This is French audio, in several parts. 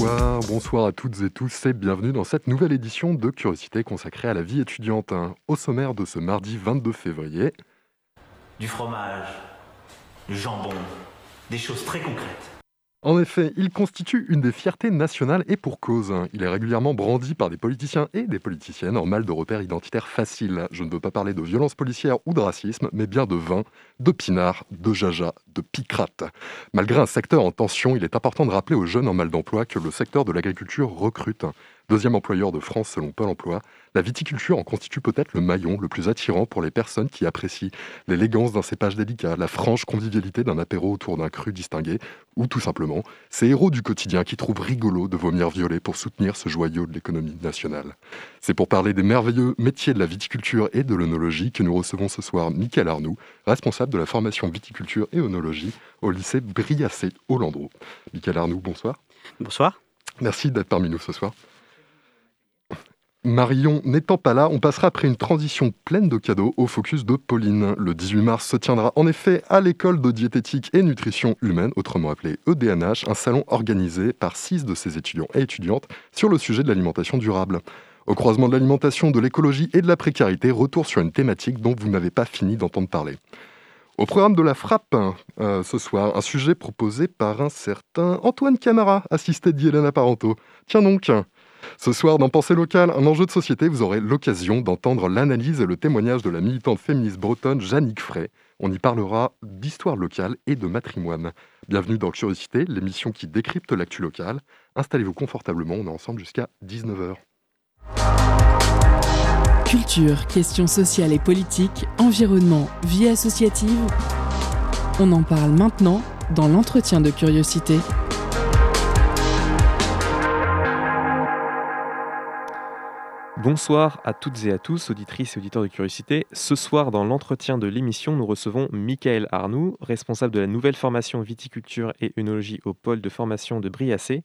Bonsoir, à toutes et tous et bienvenue dans cette nouvelle édition de Curiosité consacrée à la vie étudiante. Au sommaire de ce mardi 22 février. Du fromage, du jambon, des choses très concrètes. En effet, il constitue une des fiertés nationales et pour cause. Il est régulièrement brandi par des politiciens et des politiciennes en mal de repères identitaires faciles. Je ne veux pas parler de violence policière ou de racisme, mais bien de vin, de pinard, de jaja, de picrate. Malgré un secteur en tension, il est important de rappeler aux jeunes en mal d'emploi que le secteur de l'agriculture recrute. Deuxième employeur de France selon Pôle emploi, la viticulture en constitue peut-être le maillon le plus attirant pour les personnes qui apprécient l'élégance d'un cépage délicat, la franche convivialité d'un apéro autour d'un cru distingué, ou tout simplement ces héros du quotidien qui trouvent rigolo de vomir violet pour soutenir ce joyau de l'économie nationale. C'est pour parler des merveilleux métiers de la viticulture et de l'œnologie que nous recevons ce soir Michael Arnoux, responsable de la formation viticulture et œnologie au lycée Briassé au Landreau. Michael Arnoux, bonsoir. Bonsoir. Merci d'être parmi nous ce soir. Marion n'étant pas là, on passera après une transition pleine de cadeaux au focus de Pauline. Le 18 mars se tiendra en effet à l'école de diététique et nutrition humaine, autrement appelée EDNH, un salon organisé par six de ses étudiants et étudiantes sur le sujet de l'alimentation durable. Au croisement de l'alimentation, de l'écologie et de la précarité, retour sur une thématique dont vous n'avez pas fini d'entendre parler. Au programme de la frappe, euh, ce soir, un sujet proposé par un certain Antoine Camara, assisté d'Yelena Parento. Tiens donc, ce soir, dans Pensée locale, un enjeu de société, vous aurez l'occasion d'entendre l'analyse et le témoignage de la militante féministe bretonne Jannick Frey. On y parlera d'histoire locale et de matrimoine. Bienvenue dans Curiosité, l'émission qui décrypte l'actu locale. Installez-vous confortablement, on est ensemble jusqu'à 19h. Culture, questions sociales et politiques, environnement, vie associative. On en parle maintenant dans l'entretien de curiosité. Bonsoir à toutes et à tous, auditrices et auditeurs de Curiosité. Ce soir, dans l'entretien de l'émission, nous recevons Michael Arnoux, responsable de la nouvelle formation viticulture et œnologie au pôle de formation de Briassé.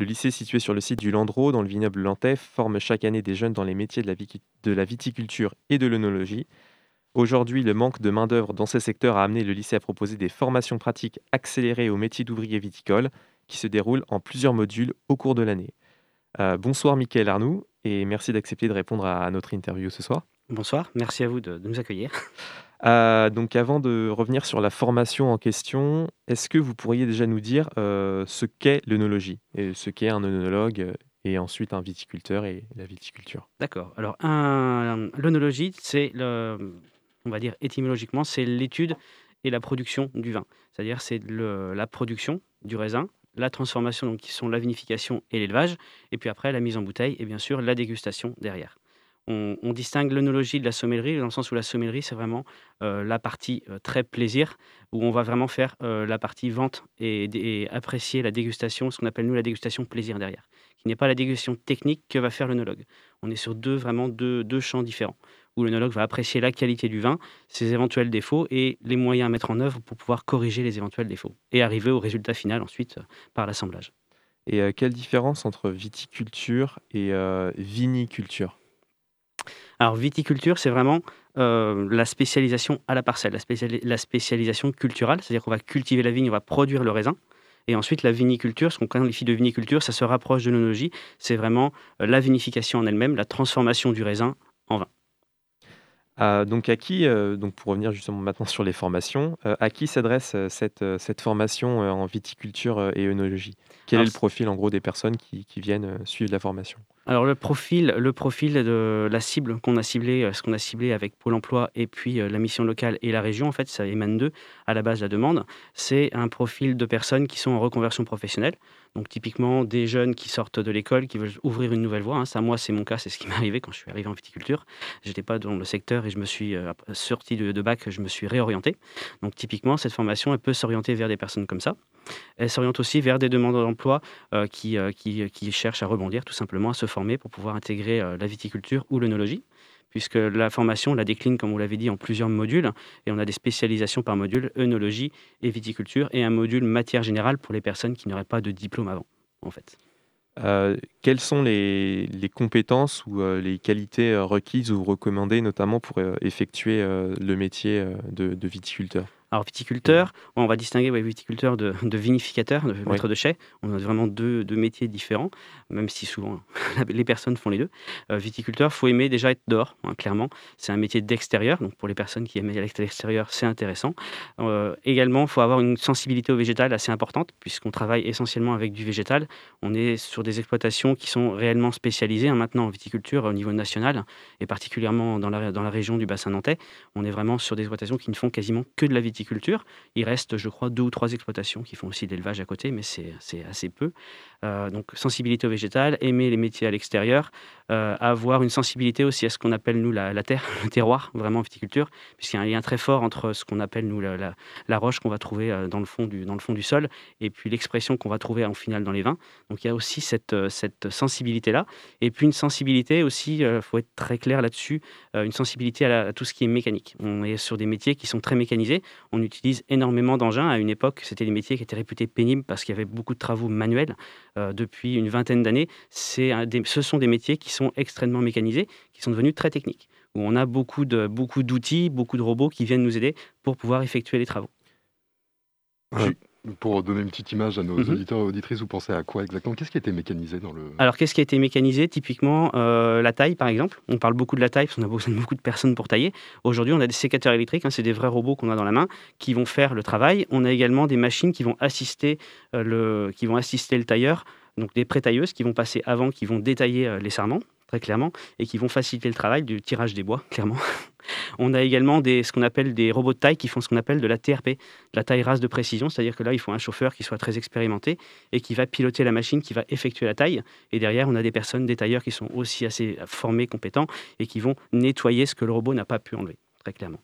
Le lycée situé sur le site du Landreau, dans le vignoble Lantais, forme chaque année des jeunes dans les métiers de la, viticulture et de l'œnologie. Aujourd'hui, le manque de main-d'œuvre dans ces secteurs a amené le lycée à proposer des formations pratiques accélérées au métier d'ouvrier viticole qui se déroulent en plusieurs modules au cours de l'année. Euh, bonsoir Michael Arnoux et merci d'accepter de répondre à notre interview ce soir. Bonsoir, merci à vous de, nous accueillir. Euh, donc avant de revenir sur la formation en question, est-ce que vous pourriez déjà nous dire euh, ce qu'est l'œnologie et ce qu'est un œnologue et ensuite un viticulteur et la viticulture? D'accord. Alors l'œnologie, c'est on va dire étymologiquement, c'est l'étude et la production du vin. C'est-à-dire c'est la production du raisin la transformation, donc, qui sont la vinification et l'élevage, et puis après la mise en bouteille et bien sûr la dégustation derrière. On, distingue l'œnologie de la sommellerie, dans le sens où la sommellerie, c'est vraiment euh, la partie euh, très plaisir, où on va vraiment faire euh, la partie vente et, apprécier la dégustation, ce qu'on appelle nous la dégustation plaisir derrière, qui n'est pas la dégustation technique que va faire l'œnologue. On est sur deux, vraiment deux, deux champs différents où l'œnologue va apprécier la qualité du vin, ses éventuels défauts et les moyens à mettre en œuvre pour pouvoir corriger les éventuels défauts et arriver au résultat final ensuite euh, par l'assemblage. Et euh, quelle différence entre viticulture et euh, viniculture? Alors viticulture, c'est vraiment la spécialisation à la parcelle, la, la spécialisation culturelle, c'est-à-dire qu'on va cultiver la vigne, on va produire le raisin. Et ensuite, la viniculture, ce qu'on qualifie de viniculture, ça se rapproche de l'œnologie. C'est vraiment la vinification en elle-même, la transformation du raisin en vin. Euh, donc à qui, euh, donc pour revenir justement maintenant sur les formations, euh, à qui s'adresse cette, cette formation en viticulture et œnologie? Quel est le profil en gros des personnes qui, qui viennent suivre la formation? Alors le profil, le profil de la cible qu'on a ciblé, euh, ce qu'on a ciblé avec Pôle Emploi et puis euh, la mission locale et la région, en fait, ça émane d'eux à la base de la demande. C'est un profil de personnes qui sont en reconversion professionnelle. Donc typiquement des jeunes qui sortent de l'école, qui veulent ouvrir une nouvelle voie. Hein. Ça, moi, c'est mon cas, c'est ce qui m'est arrivé quand je suis arrivé en viticulture. J'étais pas dans le secteur et je me suis euh, sorti de, bac, je me suis réorienté. Donc typiquement, cette formation, elle peut s'orienter vers des personnes comme ça. Elle s'oriente aussi vers des demandeurs d'emploi qui, qui, qui, cherchent à rebondir, tout simplement, à se former pour pouvoir intégrer la viticulture ou l'œnologie puisque la formation la décline, comme vous l'avez dit, en plusieurs modules, et on a des spécialisations par module, œnologie et viticulture, et un module matière générale pour les personnes qui n'auraient pas de diplôme avant, en fait. Euh, quelles sont les, compétences ou euh, les qualités euh, requises ou recommandées, notamment pour effectuer le métier de viticulteur? Alors viticulteur, on va distinguer viticulteur de, vinificateur, de maître de chai. On a vraiment deux, métiers différents, même si souvent les personnes font les deux. Euh, viticulteur, faut aimer déjà être dehors, hein, clairement. C'est un métier d'extérieur, donc pour les personnes qui aiment aller à l'extérieur, c'est intéressant. Euh, également, il faut avoir une sensibilité au végétal assez importante, puisqu'on travaille essentiellement avec du végétal. On est sur des exploitations qui sont réellement spécialisées hein, maintenant en viticulture au niveau national, et particulièrement dans la, dans la région du bassin nantais. On est vraiment sur des exploitations qui ne font quasiment que de la viticulture il reste, je crois, deux ou trois exploitations qui font aussi de l'élevage à côté, mais c'est assez peu. Euh, donc sensibilité au végétal, aimer les métiers à l'extérieur, euh, avoir une sensibilité aussi à ce qu'on appelle nous la, terre, le terroir, vraiment en viticulture, puisqu'il y a un lien très fort entre ce qu'on appelle nous la, roche qu'on va trouver euh, dans le fond du, dans le fond du sol et puis l'expression qu'on va trouver en finale dans les vins. Donc il y a aussi cette, cette sensibilité-là. Et puis une sensibilité aussi, il faut être très clair là-dessus, une sensibilité à, tout ce qui est mécanique. On est sur des métiers qui sont très mécanisés. On utilise énormément d'engins. À une époque, c'était des métiers qui étaient réputés pénibles parce qu'il y avait beaucoup de travaux manuels. Euh, depuis une vingtaine d'années, ce sont des métiers qui sont extrêmement mécanisés, qui sont devenus très techniques, où on a beaucoup d'outils, beaucoup, beaucoup de robots qui viennent nous aider pour pouvoir effectuer les travaux. Pour donner une petite image à nos mhm. auditeurs et auditrices, vous pensez à quoi exactement? Qu'est-ce qui a été mécanisé dans le... Alors, qu'est-ce qui a été mécanisé? Typiquement, euh, la taille, par exemple. On parle beaucoup de la taille parce qu'on a besoin de beaucoup de personnes pour tailler. Aujourd'hui, on a des sécateurs électriques, hein, c'est des vrais robots qu'on a dans la main qui vont faire le travail. On a également des machines qui vont assister, euh, le, qui vont assister le tailleur, donc des pré-tailleuses qui vont passer avant, qui vont détailler euh, les sarments très clairement, et qui vont faciliter le travail du tirage des bois, clairement. On a également des, ce qu'on appelle des robots de taille qui font ce qu'on appelle de la TRP, de la taille rase de précision, c'est-à-dire que là, il faut un chauffeur qui soit très expérimenté et qui va piloter la machine, qui va effectuer la taille. Et derrière, on a des personnes, des tailleurs qui sont aussi assez formés, compétents et qui vont nettoyer ce que le robot n'a pas pu enlever, très clairement.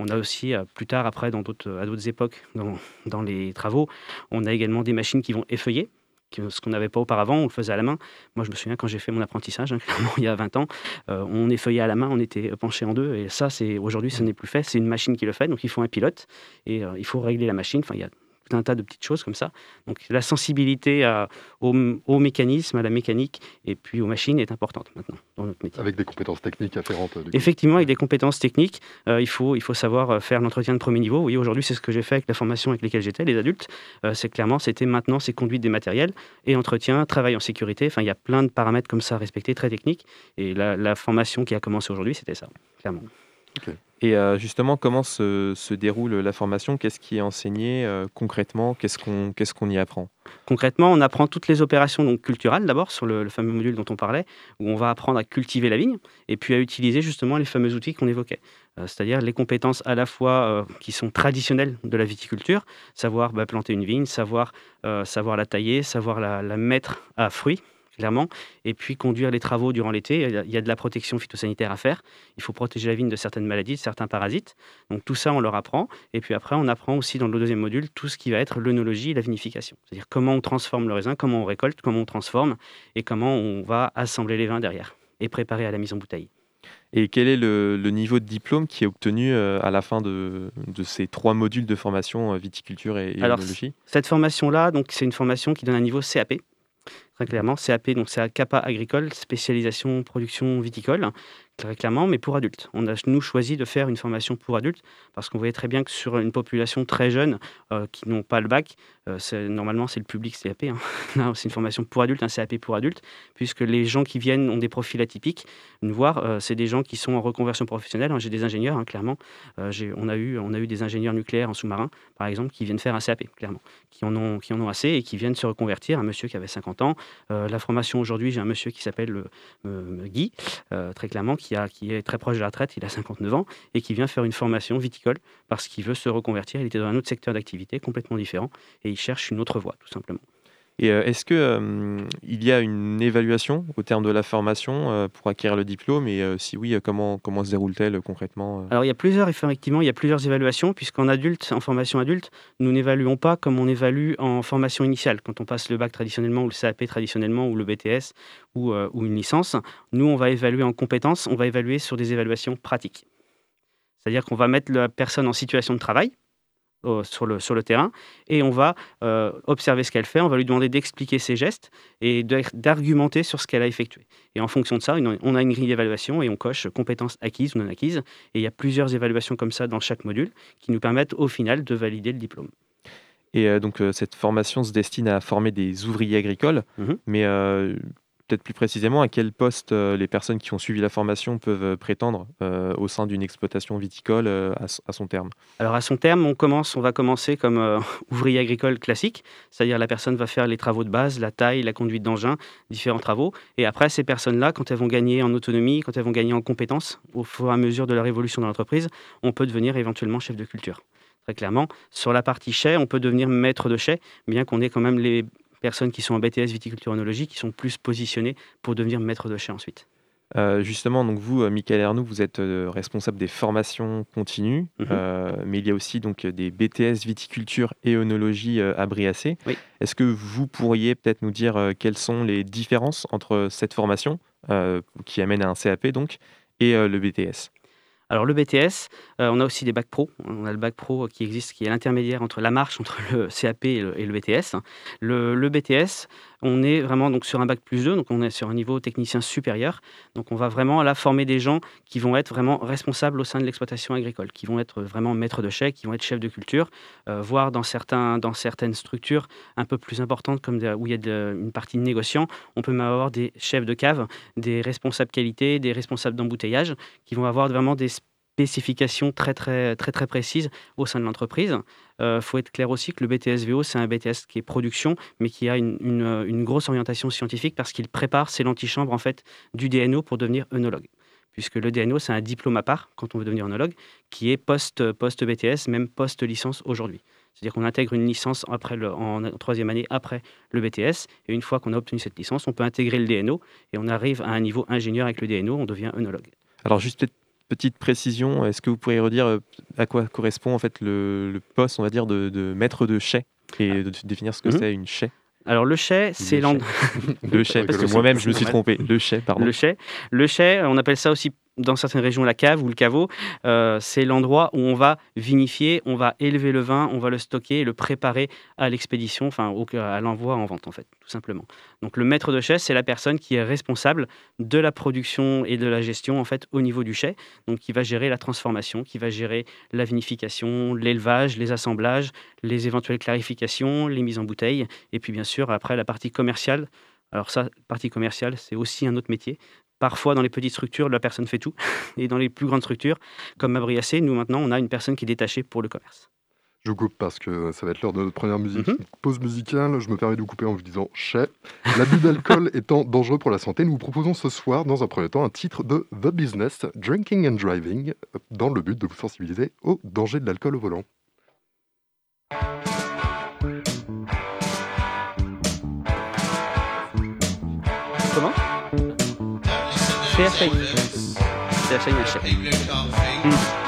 On a aussi, euh, plus tard, après, dans à d'autres époques, dans, les travaux, on a également des machines qui vont effeuiller ce qu'on n'avait pas auparavant, on le faisait à la main. Moi, je me souviens quand j'ai fait mon apprentissage, hein, clairement, il y a 20 ans, euh, on effeuillait à la main, on était penché en deux. Et ça, c'est aujourd'hui, ce n'est plus fait. C'est une machine qui le fait. Donc, il faut un pilote et euh, il faut régler la machine. Enfin, il y a un tas de petites choses comme ça. Donc la sensibilité au, mécanisme, à la mécanique et puis aux machines est importante maintenant dans notre métier. Avec des compétences techniques afférentes. Effectivement, avec des compétences techniques, euh, il, faut, il faut savoir euh, faire l'entretien de premier niveau. Oui, aujourd'hui, c'est ce que j'ai fait avec la formation avec lesquelles j'étais, les adultes. Euh, c'est clairement, c'était maintenant, c'est conduite des matériels et entretien, travail en sécurité. Enfin, il y a plein de paramètres comme ça à respecter, très techniques. Et la, la formation qui a commencé aujourd'hui, c'était ça, clairement. Et euh, justement, comment se, déroule la formation? Qu'est-ce qui est enseigné euh, concrètement? Qu'est-ce qu'on y apprend? Concrètement, on apprend toutes les opérations donc, culturelles d'abord sur le, fameux module dont on parlait, où on va apprendre à cultiver la vigne et puis à utiliser justement les fameux outils qu'on évoquait. Euh, c'est-à-dire les compétences à la fois qui sont traditionnelles de la viticulture, savoir bah, planter une vigne, savoir, savoir la tailler, savoir la, mettre à fruits, clairement. Et puis conduire les travaux durant l'été. Il y a de la protection phytosanitaire à faire. Il faut protéger la vigne de certaines maladies, de certains parasites. Donc tout ça, on leur apprend. Et puis après, on apprend aussi dans le deuxième module tout ce qui va être l'œnologie et la vinification. C'est-à-dire comment on transforme le raisin, comment on récolte, comment on transforme et comment on va assembler les vins derrière et préparer à la mise en bouteille. Et quel est le, niveau de diplôme qui est obtenu euh, à la fin de, ces trois modules de formation euh, viticulture et, et Alors, Cette formation-là, donc c'est une formation qui donne un niveau CAP, très clairement. CAP, donc c'est CAPA agricole, spécialisation production viticole, très clairement, mais pour adultes. On a, nous, choisi de faire une formation pour adultes parce qu'on voyait très bien que sur une population très jeune euh, qui n'ont pas le bac, euh, normalement, c'est le public CAP. Hein. c'est une formation pour adultes, un CAP pour adultes, puisque les gens qui viennent ont des profils atypiques. Voir, euh, c'est des gens qui sont en reconversion professionnelle. Hein. J'ai des ingénieurs, hein, clairement. on, a eu, on a eu des ingénieurs nucléaires en sous-marin, par exemple, qui viennent faire un CAP, clairement, qui en ont, qui en ont assez et qui viennent se reconvertir. Un monsieur qui avait 50 ans. la formation aujourd'hui, j'ai un monsieur qui s'appelle Guy, très clairement, qui, qui est très proche de la retraite, il a 59 ans, et qui vient faire une formation viticole parce qu'il veut se reconvertir. Il était dans un autre secteur d'activité complètement différent et il cherche une autre voie, tout simplement. Et euh, est-ce qu'il euh, il y a une évaluation au terme de la formation euh, pour acquérir le diplôme? Et si oui, comment, comment se déroule-t-elle concrètement Alors, il y a plusieurs, effectivement, il y a plusieurs évaluations, puisqu'en adulte, en formation adulte, nous n'évaluons pas comme on évalue en formation initiale, quand on passe le bac traditionnellement, ou le CAP traditionnellement, ou le BTS, ou, ou une licence. Nous, on va évaluer en compétences, on va évaluer sur des évaluations pratiques. C'est-à-dire qu'on va mettre la personne en situation de travail, sur, le, sur le terrain et on va euh, observer ce qu'elle fait, on va lui demander d'expliquer ses gestes et d'argumenter sur ce qu'elle a effectué. Et en fonction de ça, on a une grille d'évaluation et on coche compétences acquises ou non acquises. Et il y a plusieurs évaluations comme ça dans chaque module qui nous permettent au final de valider le diplôme. Et euh, donc euh, cette formation se destine à former des ouvriers agricoles, mmh mais peut-être plus précisément à quel poste euh, les personnes qui ont suivi la formation peuvent euh, prétendre euh, au sein d'une exploitation viticole à, son terme? Alors à son terme, on, commence, on va commencer comme ouvrier agricole classique, c'est-à-dire la personne va faire les travaux de base, la taille, la conduite d'engin, différents travaux. Et après, ces personnes-là, quand elles vont gagner en autonomie, quand elles vont gagner en compétences, au fur et à mesure de la révolution dans l'entreprise, on peut devenir éventuellement chef de culture. Très clairement, sur la partie chai, on peut devenir maître de chai, bien qu'on ait quand même les personnes qui sont en BTS viticulture onologie qui sont plus positionnées pour devenir maître de chai ensuite. Euh, justement, donc vous, euh, Michael Ernoux, vous êtes euh, responsable des formations continues, mhm. mais il y a aussi donc des BTS viticulture et onologie à Briacé. Est-ce que vous pourriez peut-être nous dire quelles sont les différences entre cette formation qui amène à un CAP donc et le BTS alors le BTS, euh, on a aussi des bacs pro. On a le bac pro qui existe, qui est l'intermédiaire entre la marche entre le CAP et le, BTS. Le, BTS, on est vraiment donc sur un bac plus 2, donc on est sur un niveau technicien supérieur. Donc on va vraiment là former des gens qui vont être vraiment responsables au sein de l'exploitation agricole, qui vont être vraiment maîtres de chèques, qui vont être chefs de culture, euh, voire dans, certains, dans certaines structures un peu plus importantes, comme où il y a une partie de négociants, on peut même avoir des chefs de cave, des responsables qualité, des responsables d'embouteillage, qui vont avoir vraiment des spécifications très très très très précises au sein de l'entreprise. Il euh, faut être clair aussi que le BTS-VO, c'est un BTS qui est production, mais qui a une, une, grosse orientation scientifique parce qu'il prépare ses l'antichambre en fait du DNO pour devenir œnologue. Puisque le DNO, c'est un diplôme à part quand on veut devenir œnologue, qui est post, post BTS, même post licence aujourd'hui. C'est-à-dire qu'on intègre une licence après le, en troisième année après le BTS, et une fois qu'on a obtenu cette licence, on peut intégrer le DNO, et on arrive à un niveau ingénieur avec le DNO, on devient œnologue. Alors juste petite précision, est-ce que vous pourriez redire euh, à quoi correspond en fait le, poste, on va dire, de, maître de chai et de définir ce que mhm. c'est une chai alors le chai, c'est l'endroit. le chai, parce que moi-même je me suis trompé. Le chai, pardon. Le chai, le chai, on appelle ça aussi dans certaines régions la cave ou le caveau, euh, c'est l'endroit où on va vinifier, on va élever le vin, on va le stocker et le préparer à l'expédition, enfin à l'envoi en vente en fait, tout simplement. Donc le maître de chai, c'est la personne qui est responsable de la production et de la gestion en fait au niveau du chai, donc qui va gérer la transformation, qui va gérer la vinification, l'élevage, les assemblages, les éventuelles clarifications, les mises en bouteille, et puis bien sûr après la partie commerciale. Alors ça, partie commerciale, c'est aussi un autre métier. Parfois, dans les petites structures, la personne fait tout. Et dans les plus grandes structures, comme Abriacé, nous maintenant, on a une personne qui est détachée pour le commerce. Je vous coupe parce que ça va être l'heure de notre première musique. Mhm. pause musicale. Je me permets de vous couper en vous disant chais. L'abus d'alcool étant dangereux pour la santé, nous vous proposons ce soir, dans un premier temps, un titre de The Business, Drinking and Driving, dans le but de vous sensibiliser au danger de l'alcool au volant. Comment? CSI. CSI Mm. C'était The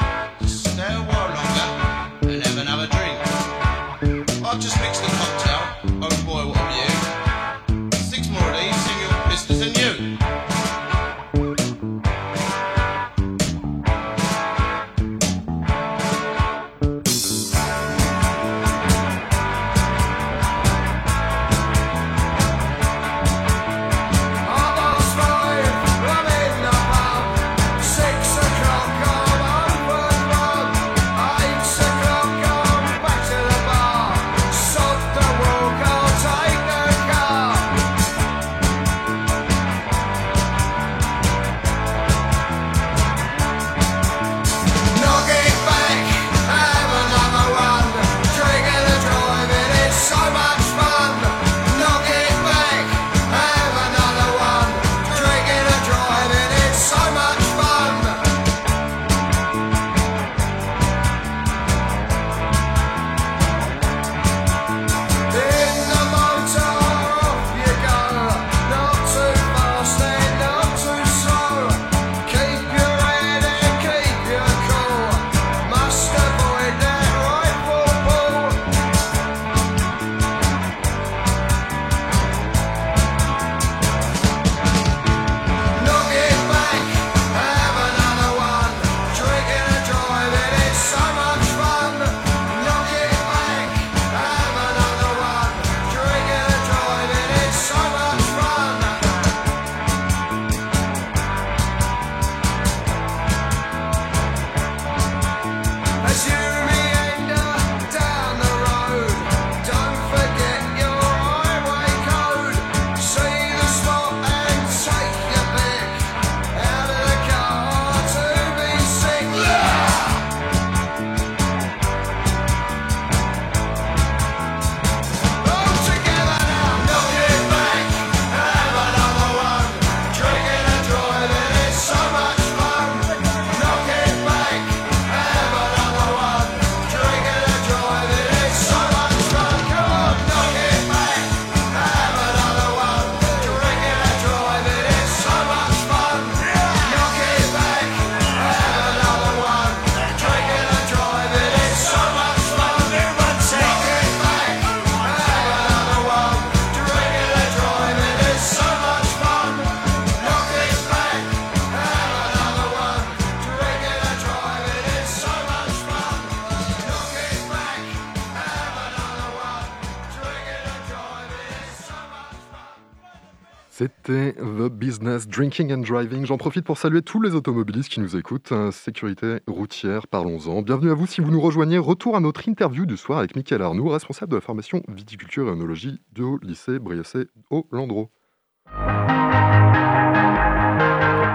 Business Drinking and Driving. J'en profite pour saluer tous les automobilistes qui nous écoutent. Sécurité routière, parlons-en. Bienvenue à vous si vous nous rejoignez. Retour à notre interview du soir avec Mickaël Arnoux, responsable de la formation viticulture et œnologie du lycée Briassé au Landreau.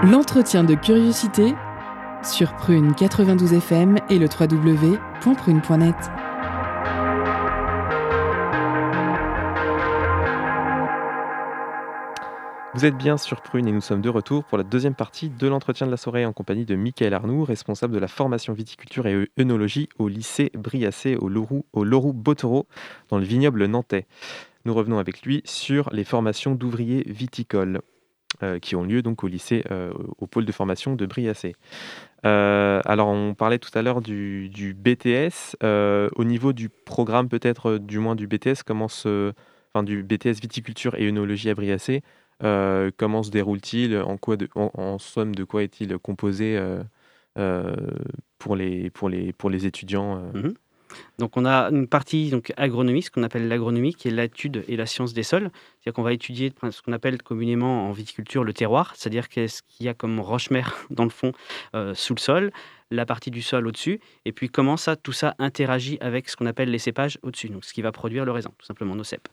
L'entretien de curiosité sur Prune 92 FM et le www.prune.net. Vous êtes bien sur Prune et nous sommes de retour pour la deuxième partie de l'entretien de la soirée en compagnie de Michael Arnoux, responsable de la formation viticulture et œnologie au lycée Briassé au Leroux, au Leroux Bottereau dans le vignoble nantais. Nous revenons avec lui sur les formations d'ouvriers viticoles euh, qui ont lieu donc au lycée, euh, au pôle de formation de Briassé. Euh, alors on parlait tout à l'heure du, du BTS. Au niveau du programme peut-être du moins du BTS, comment se, enfin du BTS viticulture et œnologie à Briassé, comment se déroule-t-il? En, quoi en, somme, de quoi est-il composé euh, euh, pour, les, pour, les, pour les étudiants euh, Donc on a une partie donc agronomie, ce qu'on appelle l'agronomie, qui est l'étude et la science des sols. C'est-à-dire qu'on va étudier ce qu'on appelle communément en viticulture le terroir, c'est-à-dire qu'est-ce qu'il y a comme roche-mère dans le fond euh, sous le sol, la partie du sol au-dessus, et puis comment ça, tout ça interagit avec ce qu'on appelle les cépages au-dessus, donc ce qui va produire le raisin, tout simplement nos cèpes.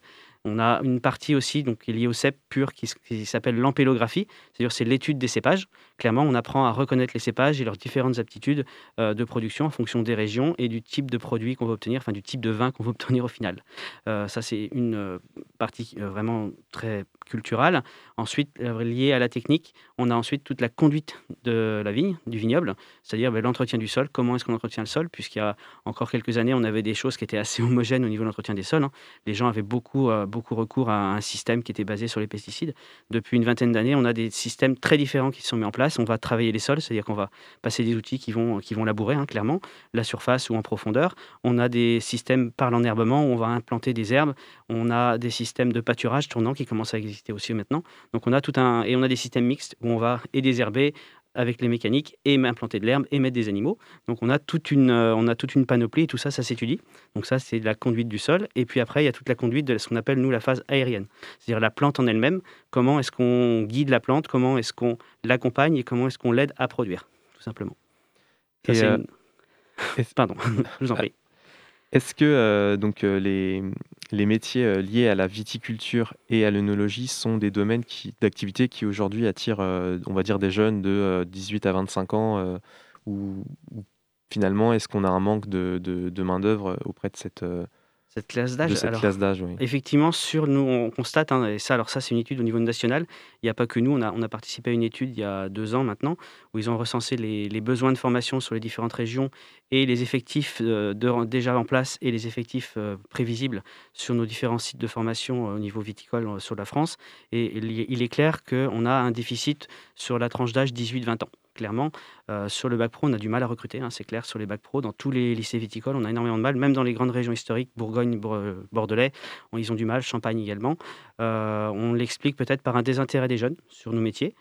On a une partie aussi donc, liée au cèpe pur qui, s'appelle l'ampélographie, c'est-à-dire c'est l'étude des cépages. Clairement, on apprend à reconnaître les cépages et leurs différentes aptitudes euh, de production en fonction des régions et du type de produit qu'on va obtenir, enfin du type de vin qu'on va obtenir au final. Euh, ça, c'est une euh, partie vraiment très culturelle. Ensuite, liée à la technique, on a ensuite toute la conduite de la vigne, du vignoble, c'est-à-dire ben, l'entretien du sol, comment est-ce qu'on entretient le sol, puisqu'il y a encore quelques années, on avait des choses qui étaient assez homogènes au niveau de l'entretien des sols. hein. Les gens avaient beaucoup, beaucoup recours à un système qui était basé sur les pesticides. Depuis une vingtaine d'années, on a des systèmes très différents qui sont mis en place. On va travailler les sols, c'est-à-dire qu'on va passer des outils qui vont, qui vont labourer, hein, clairement, la surface ou en profondeur. On a des systèmes par l'enherbement où on va implanter des herbes. On a des systèmes de pâturage tournant qui commencent à exister aussi maintenant. Donc on a tout un et on a des systèmes mixtes où on va et désherber avec les mécaniques et implanter de l'herbe et mettre des animaux. Donc on a toute une euh, on a toute une panoplie et tout ça ça s'étudie. Donc ça c'est la conduite du sol et puis après il y a toute la conduite de ce qu'on appelle nous la phase aérienne. C'est-à-dire la plante en elle-même, comment est-ce qu'on guide la plante, comment est-ce qu'on l'accompagne? Et comment est-ce qu'on l'aide à produire? Tout simplement. Ça, Et, c'est euh, une- Pardon, je vous en prie. Est-ce que euh, donc, euh, les, métiers euh, liés à la viticulture et à l'œnologie sont des domaines d'activité qui aujourd'hui attirent, on va dire, des jeunes de euh, 18 à 25 ans ou, finalement, est-ce qu'on a un manque de, main-d'œuvre auprès de cette, Cette classe de d'âge. cette alors- classe d'âge oui. Effectivement, sur nous, on constate, hein, et ça, alors ça, c'est une étude au niveau national. Il n'y a pas que nous, on a, on a participé à une étude il y a deux ans maintenant, où ils ont recensé les, les besoins de formation sur les différentes régions et les effectifs euh, de- déjà en place et les effectifs euh, prévisibles sur nos différents sites de formation euh, au niveau viticole sur la France. Et il est- il est clair qu'on a un déficit sur la tranche d'âge 18-20 ans. Clairement, Euh, sur le bac pro, on a du mal à recruter, hein, c'est clair, sur les bacs pro. Dans tous les lycées viticoles, on a énormément de mal, même dans les grandes régions historiques, Bourgogne, Bour- euh, Bordelais, on- ils ont du mal, Champagne également. Euh, on l'explique peut-être par un désintérêt des jeunes sur nos métiers,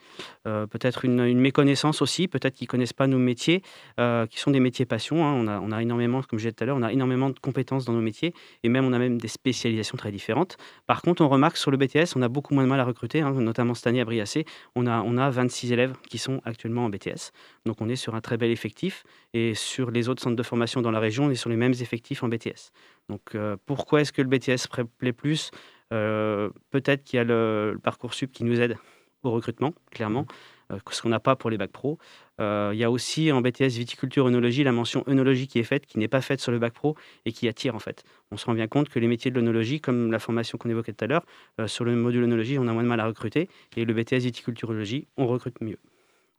peut-être une, méconnaissance aussi, peut-être qu'ils connaissent pas nos métiers, qui sont des métiers passion. hein. On, a, énormément, comme je disais tout à l'heure, on a énormément de compétences dans nos métiers, et même on a même des spécialisations très différentes. Par contre, on remarque sur le BTS, on a beaucoup moins de mal à recruter, hein, notamment cette année à Briassé, on a, on a 26 élèves qui sont actuellement en BTS. Donc on est sur un très bel effectif. Et sur les autres centres de formation dans la région, on est sur les mêmes effectifs en BTS. Donc euh, pourquoi est-ce que le BTS plaît plus? Euh, Peut-être qu'il y a le, le Parcoursup qui nous aide au recrutement, clairement, euh, ce qu'on n'a pas pour les bacs pro. Il y a aussi en BTS viticulture œnologie la mention œnologie qui est faite, qui n'est pas faite sur le bac pro et qui attire en fait. On se rend bien compte que les métiers de l'œnologie, comme la formation qu'on évoquait tout à l'heure, sur le module œnologie, on a moins de mal à recruter et le BTS viticulture œnologie, on recrute mieux.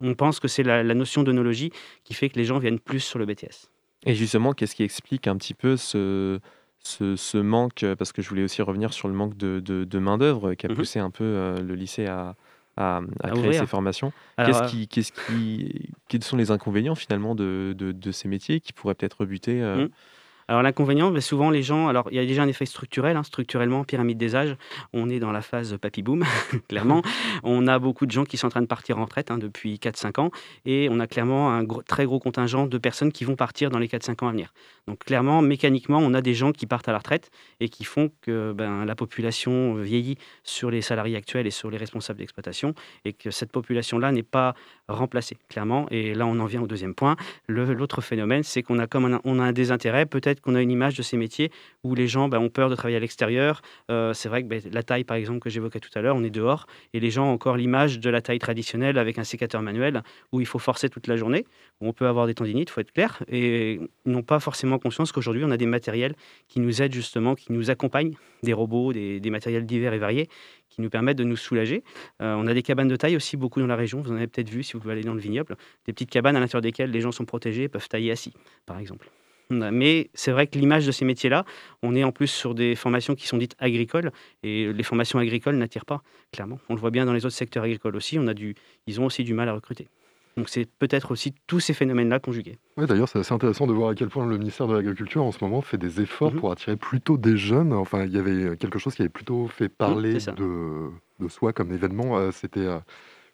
On pense que c'est la, la notion d'œnologie qui fait que les gens viennent plus sur le BTS. Et justement, qu'est-ce qui explique un petit peu ce, ce, ce manque Parce que je voulais aussi revenir sur le manque de, de, de main-d'œuvre qui a Mhm. poussé un peu euh, le lycée à, à, à À créer ouvrir. ces formations. Qu'est-ce euh, qui, qu'est-ce qui, quels sont les inconvénients finalement de, de, ces métiers qui pourraient peut-être rebuter euh, Mhm. Alors l'inconvénient, ben, souvent les gens, alors il y a déjà un effet structurel, hein, structurellement, pyramide des âges, on est dans la phase papy boom, clairement. On a beaucoup de gens qui sont en train de partir en retraite hein, depuis 4-5 ans et on a clairement un très gros contingent de personnes qui vont partir dans les 4-5 ans à venir. Donc clairement, mécaniquement, on a des gens qui partent à la retraite et qui font que ben, la population vieillit sur les salariés actuels et sur les responsables d'exploitation et que cette population-là n'est pas remplacée, clairement. Et là, on en vient au deuxième point. L'autre phénomène, c'est qu'on a comme un, on a un désintérêt. Peut-être qu'on a une image de ces métiers où les gens ben, ont peur de travailler à l'extérieur. Euh, c'est vrai que ben, la taille, par exemple, que j'évoquais tout à l'heure, on est dehors et les gens ont encore l'image de la taille traditionnelle avec un sécateur manuel où il faut forcer toute la journée, on peut avoir des tendinites, il faut être clair, et n'ont pas forcément conscience qu'aujourd'hui, on a des matériels qui nous aident justement, qui nous accompagnent, des robots, des, des matériels divers et variés qui nous permettent de nous soulager. Euh, on a des cabanes de taille aussi beaucoup dans la région, vous en avez peut-être vu si vous aller dans le vignoble, des petites cabanes à l'intérieur desquelles les gens sont protégés et peuvent tailler assis, par exemple. Mais c'est vrai que l'image de ces métiers-là, on est en plus sur des formations qui sont dites agricoles, et les formations agricoles n'attirent pas, clairement. On le voit bien dans les autres secteurs agricoles aussi, on a du, ils ont aussi du mal à recruter. Donc c'est peut-être aussi tous ces phénomènes-là conjugués. Ouais, D'ailleurs, c'est assez intéressant de voir à quel point le ministère de l'Agriculture en ce moment fait des efforts Mhm. pour attirer plutôt des jeunes. Enfin, il y avait quelque chose qui avait plutôt fait parler de, de soi comme événement. Euh, C'était euh,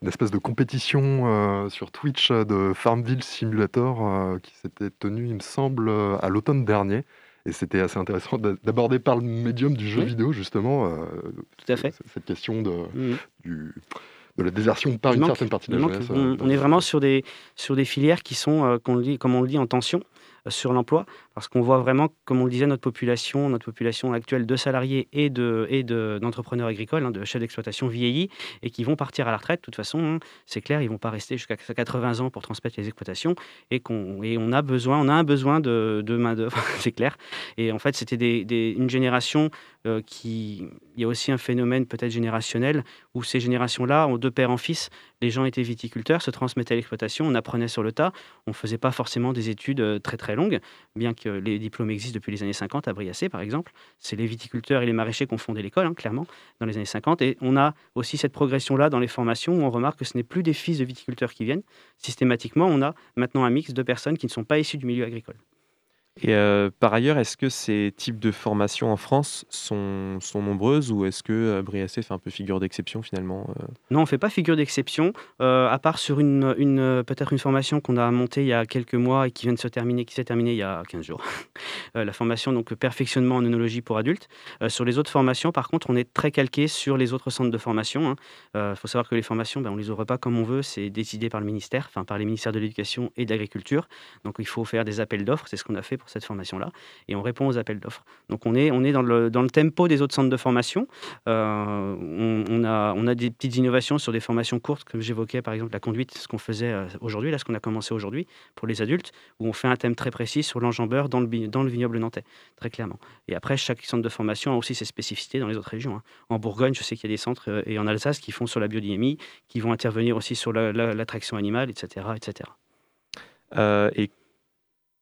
une espèce de compétition euh, sur Twitch euh, de Farmville Simulator euh, qui s'était tenue, il me semble, euh, à l'automne dernier. Et c'était assez intéressant d'a- d'aborder par le médium du jeu Oui. vidéo, justement, euh, Tout à fait. cette question de, Mhm. du- de la désertion par une manque- certaine partie de la jeunesse. on, on est vraiment sur des, sur des filières qui sont, euh, dit, comme on le dit, en tension sur l'emploi, parce qu'on voit vraiment, comme on le disait, notre population, notre population actuelle de salariés et de et de- d'entrepreneurs agricoles, hein, de chefs d'exploitation vieillit et qui vont partir à la retraite. De toute façon, c'est clair, ils vont pas rester jusqu'à 80 ans pour transmettre les exploitations et qu'on et on a besoin, on a un besoin de, main d'œuvre, c'est clair. Et en fait, c'était des, une génération euh, qui, il y a aussi un phénomène peut-être générationnel où ces générations-là, ont de père en fils, les gens étaient viticulteurs, se transmettaient l'exploitation, on apprenait sur le tas, on ne faisait pas forcément des études euh, très très longues, bien que les diplômes existent depuis les années 50 à Briassé par exemple. C'est les viticulteurs et les maraîchers qui ont fondé l'école, hein, clairement, dans les années 50. Et on a aussi cette progression-là dans les formations où on remarque que ce n'est plus des fils de viticulteurs qui viennent. Systématiquement, on a maintenant un mix de personnes qui ne sont pas issues du milieu agricole. Et par ailleurs, est-ce que ces types de formations en France sont, sont nombreuses ou est-ce que Briassé fait un peu figure d'exception finalement Non, on ne fait pas figure d'exception, à part sur une, une, peut-être une formation qu'on a montée il y a quelques mois et qui vient de se terminer, qui s'est terminée il y a 15 jours. La formation donc perfectionnement en œnologie pour adultes. Sur les autres formations, par contre, on est très calqué sur les autres centres de formation. Il faut savoir que les formations, ben, on les ouvre pas comme on veut, c'est décidé par le ministère, enfin par les ministères de l'Éducation et de l'Agriculture. Donc il faut faire des appels d'offres, c'est ce qu'on a fait pour cette formation-là, et on répond aux appels d'offres. Donc on est, on est dans, le, dans le tempo des autres centres de formation. Euh, on, a, on a des petites innovations sur des formations courtes, comme j'évoquais par exemple la conduite, ce qu'on faisait euh, aujourd'hui, là ce qu'on a commencé aujourd'hui pour les adultes, où on fait un thème très précis sur l'enjambeur dans le, dans le vignoble nantais, très clairement. Et après, chaque centre de formation a aussi ses spécificités dans les autres régions. hein. En Bourgogne, je sais qu'il y a des centres, euh, et en Alsace, qui font sur la biodynamie, qui vont intervenir aussi sur la- la- l'attraction animale, etc. etc. Et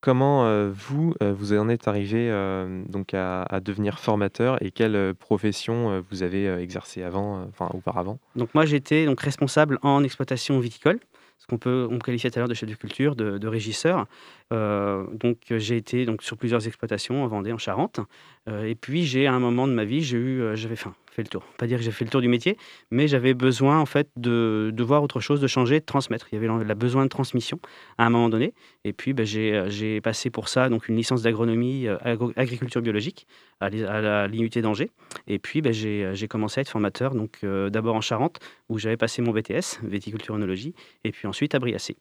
comment euh, vous, euh, vous en êtes arrivé euh, donc à, devenir formateur et quelle profession vous avez euh, exercé avant, enfin auparavant? Moi, j'étais donc responsable en exploitation viticole, ce qu'on peut on qualifiait tout à l'heure de chef de culture, de régisseur. Euh, donc euh, j'ai été donc sur plusieurs exploitations en Vendée, en Charente. Euh, et puis j'ai à un moment de ma vie, j'ai eu, j'avais faim, fait le tour. Pas dire que j'ai fait le tour du métier, mais j'avais besoin en fait de, voir autre chose, de changer, de transmettre. Il y avait la, besoin de transmission à un moment donné. Et puis ben, j'ai, passé pour ça donc une licence d'agronomie agro- agriculture biologique à, à l'IUT d'Angers. Et puis ben, j'ai, commencé à être formateur donc d'abord en Charente où j'avais passé mon BTS, viticulture œnologie, et puis ensuite à Briassé.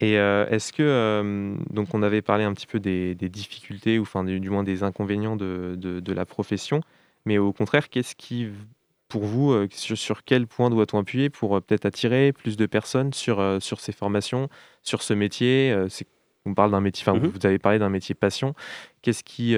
Et est-ce que, donc on avait parlé un petit peu des, difficultés, ou enfin du, moins des inconvénients de, de, la profession, mais au contraire, qu'est-ce qui, pour vous, sur, sur, quel point doit-on appuyer pour peut-être attirer plus de personnes sur, sur ces formations, sur ce métier on parle d'un métier, enfin, mmh vous avez parlé d'un métier passion. Qu'est-ce qui,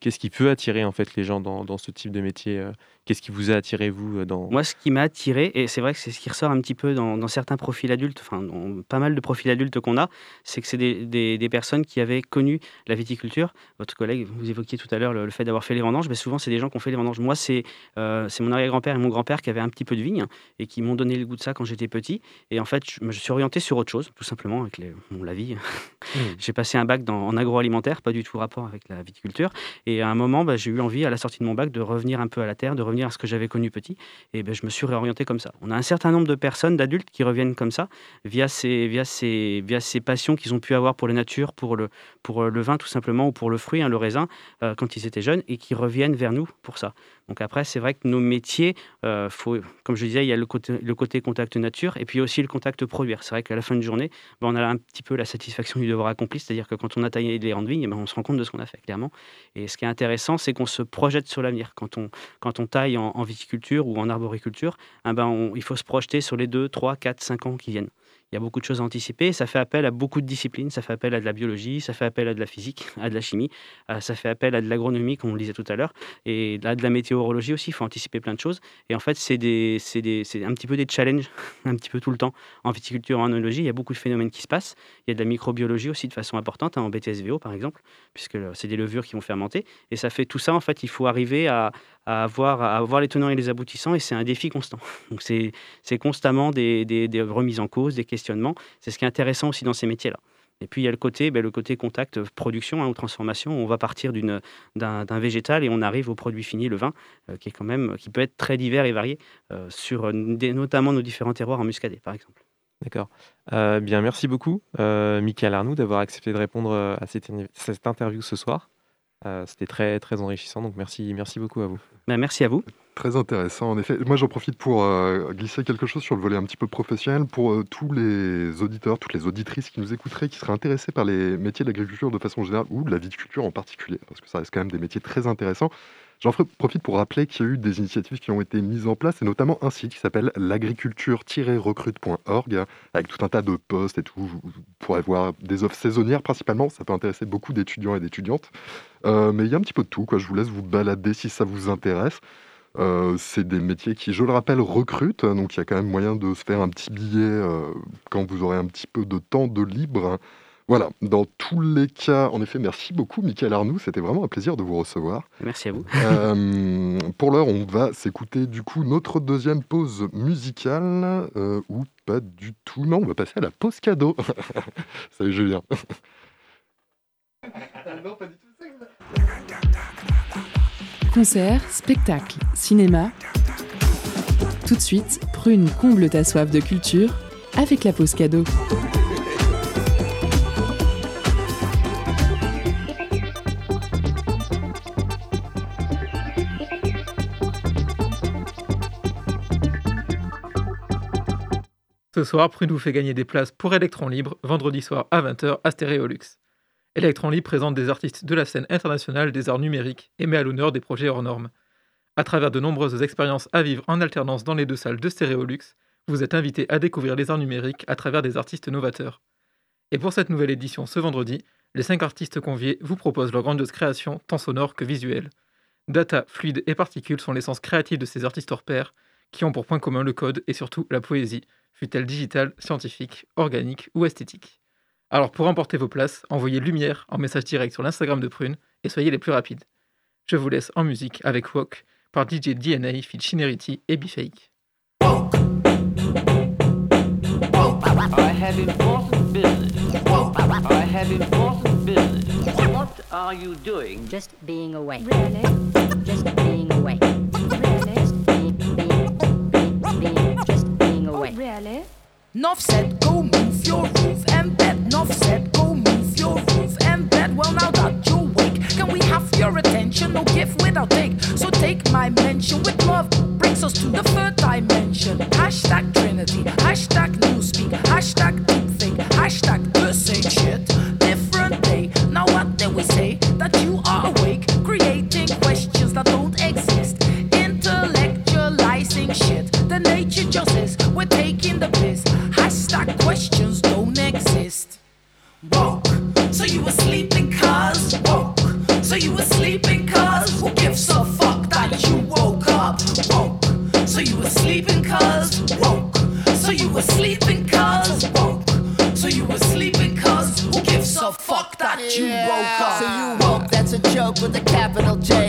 qu'est-ce qui peut attirer en fait les gens dans, dans ce type de métier Qu'est-ce qui vous a attiré, vous euh, dans... Moi, ce qui m'a attiré, et c'est vrai que c'est ce qui ressort un petit peu dans, certains profils adultes, enfin, dans pas mal de profils adultes qu'on a, c'est que c'est des, des, personnes qui avaient connu la viticulture. Votre collègue, vous évoquiez tout à l'heure le, fait d'avoir fait les vendanges, mais souvent, c'est des gens qui ont fait les vendanges. Moi, c'est euh, c'est mon arrière-grand-père et mon grand-père qui avaient un petit peu de vigne et qui m'ont donné le goût de ça quand j'étais petit. Et en fait, je me suis orienté sur autre chose, tout simplement, avec les, la vie. Mmh. j'ai passé un bac dans, en agroalimentaire, pas du tout rapport avec la viticulture. Et à un moment, bah, j'ai eu envie, à la sortie de mon bac, de revenir un peu à la terre, de revenir à ce que j'avais connu petit. Et ben, je me suis réorienté comme ça. On a un certain nombre de personnes, d'adultes, qui reviennent comme ça, via ces, via ces, via ces passions qu'ils ont pu avoir pour la nature, pour le, pour le vin tout simplement, ou pour le fruit, hein, le raisin, euh, quand ils étaient jeunes, et qui reviennent vers nous pour ça. Donc après, c'est vrai que nos métiers, euh, faut, comme je disais, il y a le côté, le côté contact nature et puis aussi le contact produire. C'est vrai qu'à la fin de journée, ben, on a un petit peu la satisfaction du devoir accompli, c'est-à-dire que quand on a taillé les rangs de vigne, ben, on se rend compte de ce qu'on a fait, clairement. Et ce qui est intéressant, c'est qu'on se projette sur l'avenir. Quand on, quand on taille en, viticulture ou en arboriculture, eh ben, il faut se projeter sur les 2, 3, 4, 5 ans qui viennent il y a beaucoup de choses à anticiper. Ça fait appel à beaucoup de disciplines. Ça fait appel à de la biologie, ça fait appel à de la physique, à de la chimie, euh, ça fait appel à de l'agronomie, comme on le disait tout à l'heure, et à de la météorologie aussi. Il faut anticiper plein de choses. Et en fait, c'est des, un petit peu des challenges, un petit peu tout le temps. En viticulture, en oenologie, il y a beaucoup de phénomènes qui se passent. Il y a de la microbiologie aussi de façon importante, hein, en BTSVO par exemple, puisque c'est des levures qui vont fermenter. Et ça fait tout ça, en fait, il faut arriver à, à avoir, les tenants et les aboutissants, et c'est un défi constant. Donc c'est constamment des, remises en cause, des questionnements. C'est ce qui est intéressant aussi dans ces métiers-là. Et puis il y a le côté, ben, le côté contact, euh, production hein, ou transformation. On va partir d'un végétal et on arrive au produit fini, le vin, euh, qui est quand même, qui peut être très divers et varié euh, sur notamment nos différents terroirs en muscadet, par exemple. D'accord. bien, merci beaucoup, Michael Arnoux, d'avoir accepté de répondre à cette interview ce soir. Euh, c'était très, très enrichissant, donc merci, merci beaucoup à vous. Ben, merci à vous. Très intéressant, en effet. Moi, j'en profite pour euh, glisser quelque chose sur le volet un petit peu professionnel pour euh, tous les auditeurs, toutes les auditrices qui nous écouteraient, qui seraient intéressés par les métiers de l'agriculture de façon générale ou de la viticulture en particulier, parce que ça reste quand même des métiers très intéressants. J'en profite pour rappeler qu'il y a eu des initiatives qui ont été mises en place, et notamment un site qui s'appelle l'agriculture-recrute.org, avec tout un tas de postes et tout. Vous pourrez voir des offres saisonnières principalement, ça peut intéresser beaucoup d'étudiants et d'étudiantes. Euh, mais il y a un petit peu de tout, je vous laisse vous balader si ça vous intéresse. Euh, c'est des métiers qui, je le rappelle, recrutent, donc il y a quand même moyen de se faire un petit billet euh, quand vous aurez un petit peu de temps de libre. Voilà, dans tous les cas, en effet, merci beaucoup, Michael Arnoux. C'était vraiment un plaisir de vous recevoir. Merci à vous. Euh, pour l'heure, on va s'écouter du coup notre deuxième pause musicale, euh, ou pas du tout. Non, on va passer à la pause cadeau. Salut Julien. Concert, spectacle, cinéma. Tout de suite, prune comble ta soif de culture avec la pause cadeau. Ce soir, Prune vous fait gagner des places pour Electron Libre, vendredi soir à 20h à Stéréolux. Electron Libre présente des artistes de la scène internationale des arts numériques et met à l'honneur des projets hors normes. À travers de nombreuses expériences à vivre en alternance dans les deux salles de Stéréolux, vous êtes invité à découvrir les arts numériques à travers des artistes novateurs. Et pour cette nouvelle édition ce vendredi, les cinq artistes conviés vous proposent leur grandiose création tant sonore que visuelle. Data, fluide et particules sont l'essence créative de ces artistes hors pair, qui ont pour point commun le code et surtout la poésie, fut-elle digitale, scientifique, organique ou esthétique. Alors pour emporter vos places, envoyez Lumière en message direct sur l'Instagram de Prune et soyez les plus rapides. Je vous laisse en musique avec Walk par DJ DNA, Fit Chinerity et Bifake. What are you doing? Just being away. Really? Just being away. Really? Nuff said, go move your roof and bed. Nuff said, go move your roof and bed. Well, now that you're awake, can we have your attention? No gift without take. So take my mention with love. Brings us to the third dimension. Hashtag Trinity. Hashtag Newspeak. Hashtag Deepfake. Hashtag woke. So you were sleeping, woke. So you were sleeping, who gives a fuck that you woke up woke? So you were sleeping, woke. So you were sleeping, woke. So you were sleeping, who gives a fuck that you woke up? So you woke, that's a joke with a capital J.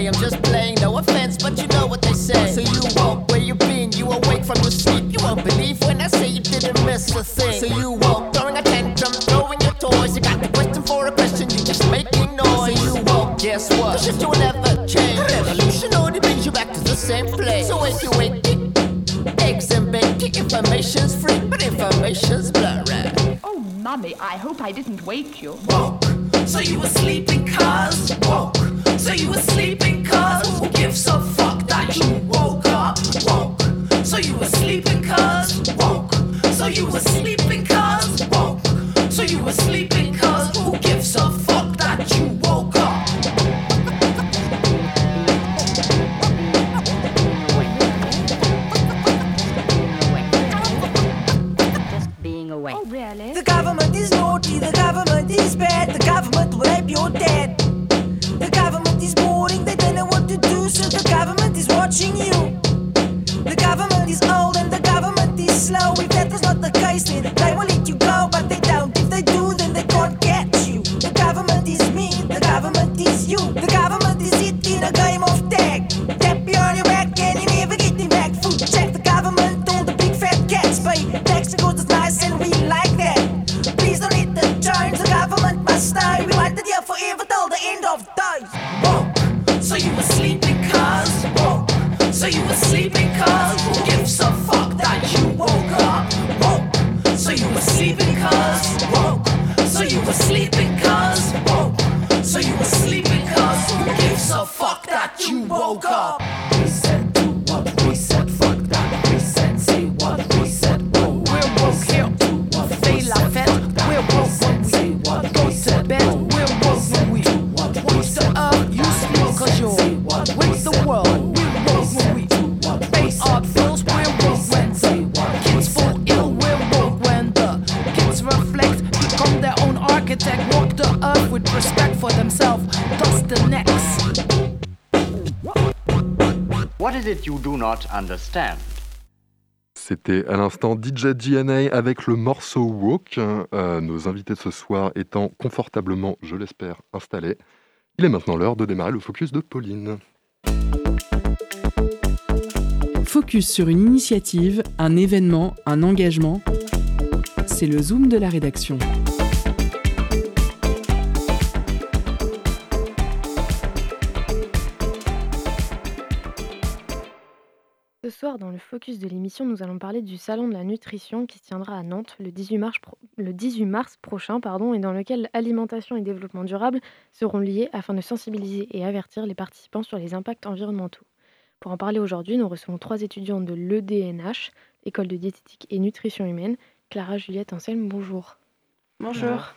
guess what? The shit will never change. Revolution only brings you back to the same place. So wake you wake eggs and bacon, information's free, but information's blurry. Oh, mummy, I hope I didn't wake you. Woke, so you were sleeping, cuz. Woke, so you were sleeping, it you do not understand? C'était à l'instant DJ DNA avec le morceau Walk. Euh, nos invités de ce soir étant confortablement, je l'espère, installés. Il est maintenant l'heure de démarrer le focus de Pauline. Focus sur une initiative, un événement, un engagement. C'est le zoom de la rédaction. Ce soir, dans le focus de l'émission, nous allons parler du Salon de la nutrition qui se tiendra à Nantes le 18 mars, pro- le 18 mars prochain pardon, et dans lequel alimentation et développement durable seront liés afin de sensibiliser et avertir les participants sur les impacts environnementaux. Pour en parler aujourd'hui, nous recevons trois étudiantes de l'EDNH, École de diététique et nutrition humaine. Clara Juliette Anselme, bonjour. Bonjour.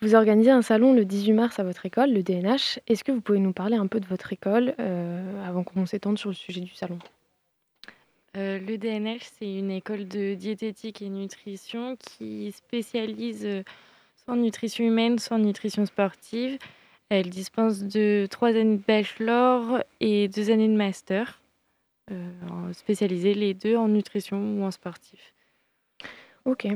Vous organisez un salon le 18 mars à votre école, le DNH. Est-ce que vous pouvez nous parler un peu de votre école euh, avant qu'on s'étende sur le sujet du salon? Euh, le DNH, c'est une école de diététique et nutrition qui spécialise euh, soit en nutrition humaine, soit en nutrition sportive. Elle dispense de trois années de bachelor et deux années de master, euh, spécialisées les deux en nutrition ou en sportif. Ok.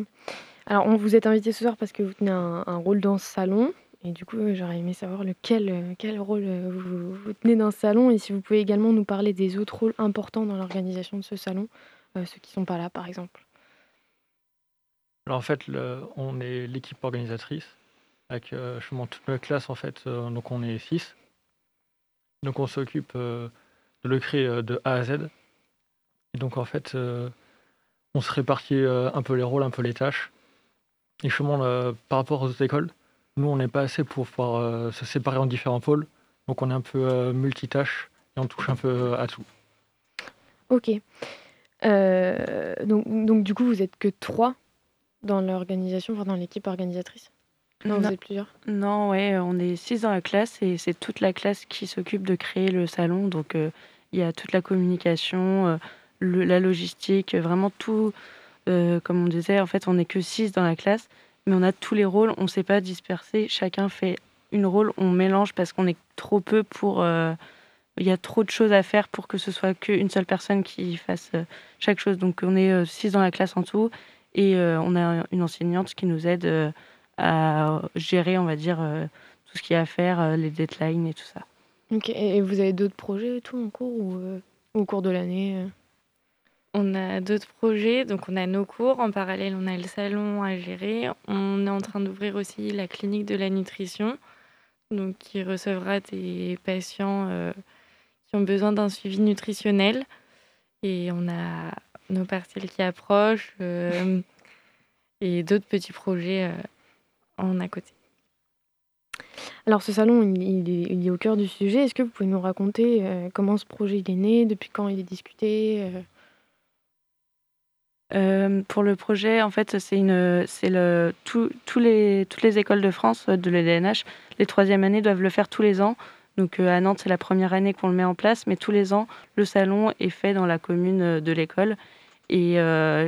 Alors, on vous êtes invité ce soir parce que vous tenez un, un rôle dans ce salon. Et du coup, euh, j'aurais aimé savoir euh, quel rôle euh, vous, tenez dans ce salon. Et si vous pouvez également nous parler des autres rôles importants dans l'organisation de ce salon, ceux qui ne sont pas là, par exemple. Alors en fait, on est l'équipe organisatrice avec euh, justement toute notre classe en fait, donc on est 6. Donc on s'occupe de le créer de A à Z. Et donc en fait, on se répartit un peu les rôles, un peu les tâches. Et justement, par rapport aux autres écoles, nous on n'est pas assez pour pouvoir euh, se séparer en différents pôles. Donc on est un peu euh, multitâche et on touche un peu euh, à tout. Ok. Euh, donc, donc, du coup, vous êtes que trois dans l'organisation, enfin dans l'équipe organisatrice? Non, vous Non. êtes plusieurs? Non, ouais, on est six dans la classe et c'est toute la classe qui s'occupe de créer le salon. Donc, euh, il y a toute la communication, euh, le- la logistique, vraiment tout. euh, comme on disait, en fait, on n'est que six dans la classe, mais on a tous les rôles. On ne s'est pas dispersé. Chacun fait une rôle. On mélange parce qu'on est trop peu pour. euh, il y a trop de choses à faire pour que ce soit qu'une seule personne qui fasse euh, chaque chose. Donc, on est euh, six dans la classe en tout et on a une enseignante qui nous aide. à gérer, on va dire, tout ce qu'il y a à faire, les deadlines et tout ça. Ok, et vous avez d'autres projets et tout en cours ou au cours de l'année On a d'autres projets, donc on a nos cours. En parallèle, on a le salon à gérer. On est en train d'ouvrir aussi la clinique de la nutrition, qui recevra des patients euh, qui ont besoin d'un suivi nutritionnel. Et on a nos partiels qui approchent euh, et d'autres petits projets euh, en à côté. Alors ce salon, il, est, au cœur du sujet. Est-ce que vous pouvez nous raconter comment ce projet est né, depuis quand il est discuté euh pour le projet, en fait, c'est le, toutes les écoles de France euh, de l'EDNH, les troisième années doivent le faire tous les ans. Donc euh, à Nantes, c'est la première année qu'on le met en place, mais tous les ans, le salon est fait dans la commune de l'école. Et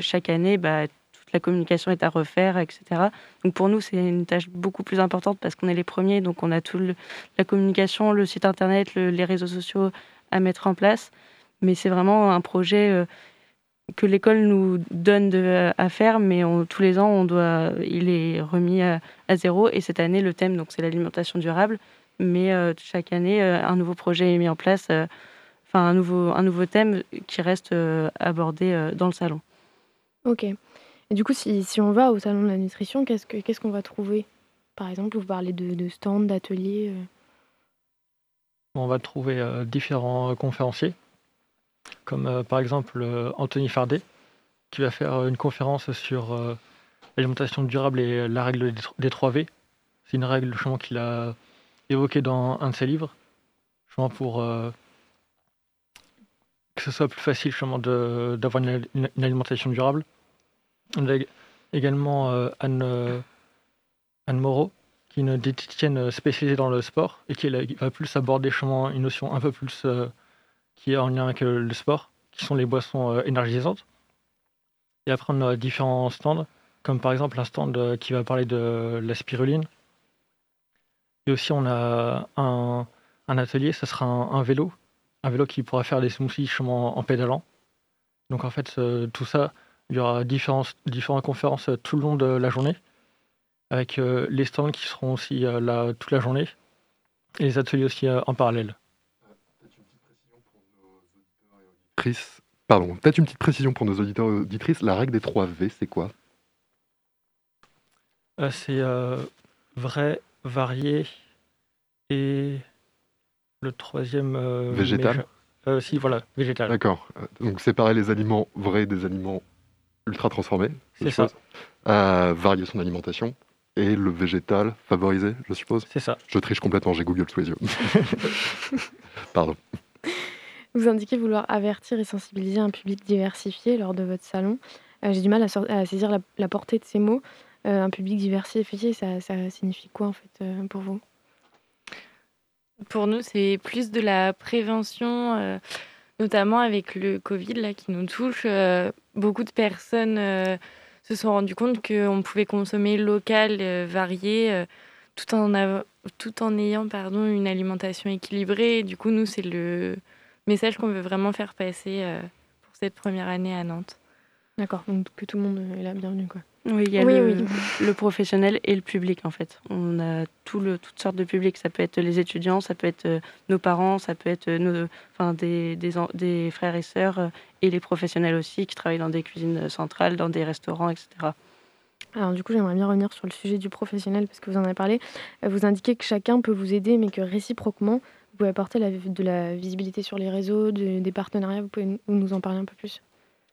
chaque année, bah, toute la communication est à refaire, etc. Donc pour nous, c'est une tâche beaucoup plus importante parce qu'on est les premiers, donc on a toute la communication, le site internet, le- les réseaux sociaux à mettre en place. Mais c'est vraiment un projet que l'école nous donne de- à faire, mais on- tous les ans, on doit, il est remis à, à zéro. Et cette année, le thème, donc, c'est l'alimentation durable. Mais euh, chaque année, euh, un nouveau projet est mis en place, euh, enfin un nouveau, un nouveau thème qui reste euh, abordé euh, dans le salon. Ok. Et du coup, si, si on va au salon de la nutrition, qu'est-ce que- qu'est-ce qu'on va trouver? Par exemple, vous parlez de, de stands, d'ateliers. euh. On va trouver euh, différents conférenciers, comme euh, par exemple euh, Anthony Fardet, qui va faire euh, une conférence sur l'alimentation durable et la règle des tr- des 3 V. C'est une règle qu'il a évoquée dans un de ses livres, justement pour que ce soit plus facile d'avoir une, al- une- une alimentation durable. On a ég- également Anne, Anne Moreau, qui est une diététicienne spécialisée dans le sport et qui, va plus aborder une notion un peu plus qui est en lien avec euh, le sport, qui sont les boissons euh, énergisantes. Et après, on a différents stands, comme par exemple un stand euh, qui va parler de la spiruline. Et aussi, on a un, atelier, ce sera un, vélo, un vélo qui pourra faire des smoothies en pédalant. Donc en fait, tout ça, il y aura différentes conférences tout le long de la journée, avec les stands qui seront aussi là toute la journée, et les ateliers aussi en parallèle. Pardon, peut-être une petite précision pour nos auditeurs et auditrices. La règle des 3 V, c'est quoi? Euh, c'est euh, vrai, varié et le troisième. euh, Végétal Si, voilà, végétal. D'accord. Donc séparer les aliments vrais des aliments ultra transformés. C'est ça. varier son alimentation. Et le végétal favorisé, je suppose C'est ça. Je triche complètement, j'ai Google sous les yeux. Pardon. Vous indiquez vouloir avertir et sensibiliser un public diversifié lors de votre salon. Euh, J'ai du mal à, saisir la, portée de ces mots. Euh, un public diversifié, ça, signifie quoi en fait euh, pour vous? Pour nous, c'est plus de la prévention, notamment avec le Covid là, qui nous touche. beaucoup de personnes se sont rendues compte qu'on pouvait consommer local, varié, tout, en tout en ayant pardon, une alimentation équilibrée. Du coup, nous, c'est le message qu'on veut vraiment faire passer euh, pour cette première année à Nantes. D'accord, donc que tout le monde est la bienvenue quoi. Oui, il y a Oui, le, oui. le professionnel et le public en fait. On a tout le, toutes sortes de publics. Ça peut être les étudiants, ça peut être euh, nos parents, ça peut être euh, nos, enfin, des, des, des frères et sœurs euh, et les professionnels aussi qui travaillent dans des cuisines centrales, dans des restaurants, etc. Alors du coup, j'aimerais bien revenir sur le sujet du professionnel parce que vous en avez parlé. Euh, Vous indiquez que chacun peut vous aider, mais que réciproquement, vous pouvez apporter de la visibilité sur les réseaux, de- des partenariats. Vous pouvez nous- en parler un peu plus?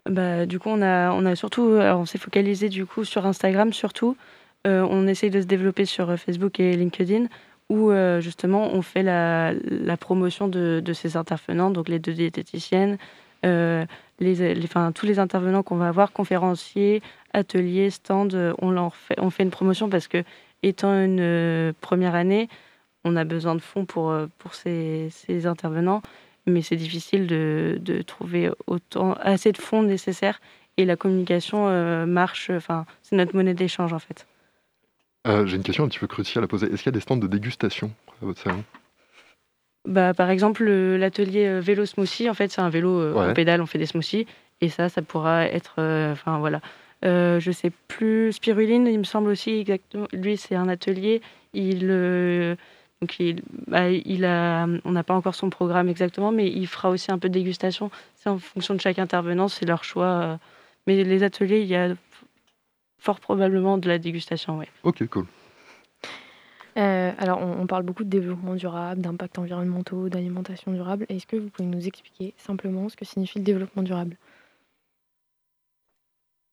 Bah, du coup, on a, on a surtout, alors on s'est focalisé du coup sur Instagram surtout. Euh, on essaye de se développer sur euh, Facebook et LinkedIn où euh, justement on fait la, promotion de, ces intervenants, donc les deux diététiciennes, les, enfin, tous les intervenants qu'on va avoir, conférenciers, ateliers, stands, on, leur fait, on fait une promotion parce que étant une première année, on a besoin de fonds pour, euh, pour ces, ces intervenants mais c'est difficile de, de trouver autant, assez de fonds nécessaires et la communication euh, marche, enfin, c'est notre monnaie d'échange en fait. Euh, j'ai une question un petit peu cruciale à poser. Est-ce qu'il y a des stands de dégustation à votre salon? Bah, par exemple, le- l'atelier euh, vélo smoothie, en fait, c'est un vélo euh, Ouais. en pédale, on fait des smoothies, et ça, ça pourra être, euh, enfin voilà. Euh, je sais plus, spiruline, il me semble aussi exactement. Lui, c'est un atelier. Il, euh, Donc il, bah, il a, on n'a pas encore son programme exactement, mais il fera aussi un peu de dégustation. C'est en fonction de chaque intervenant, c'est leur choix. euh. Mais les ateliers, il y a fort probablement de la dégustation, ouais. Ok, cool. Euh, alors, on, on parle beaucoup de développement durable, d'impact environnementaux, d'alimentation durable. Est-ce que vous pouvez nous expliquer simplement ce que signifie le développement durable?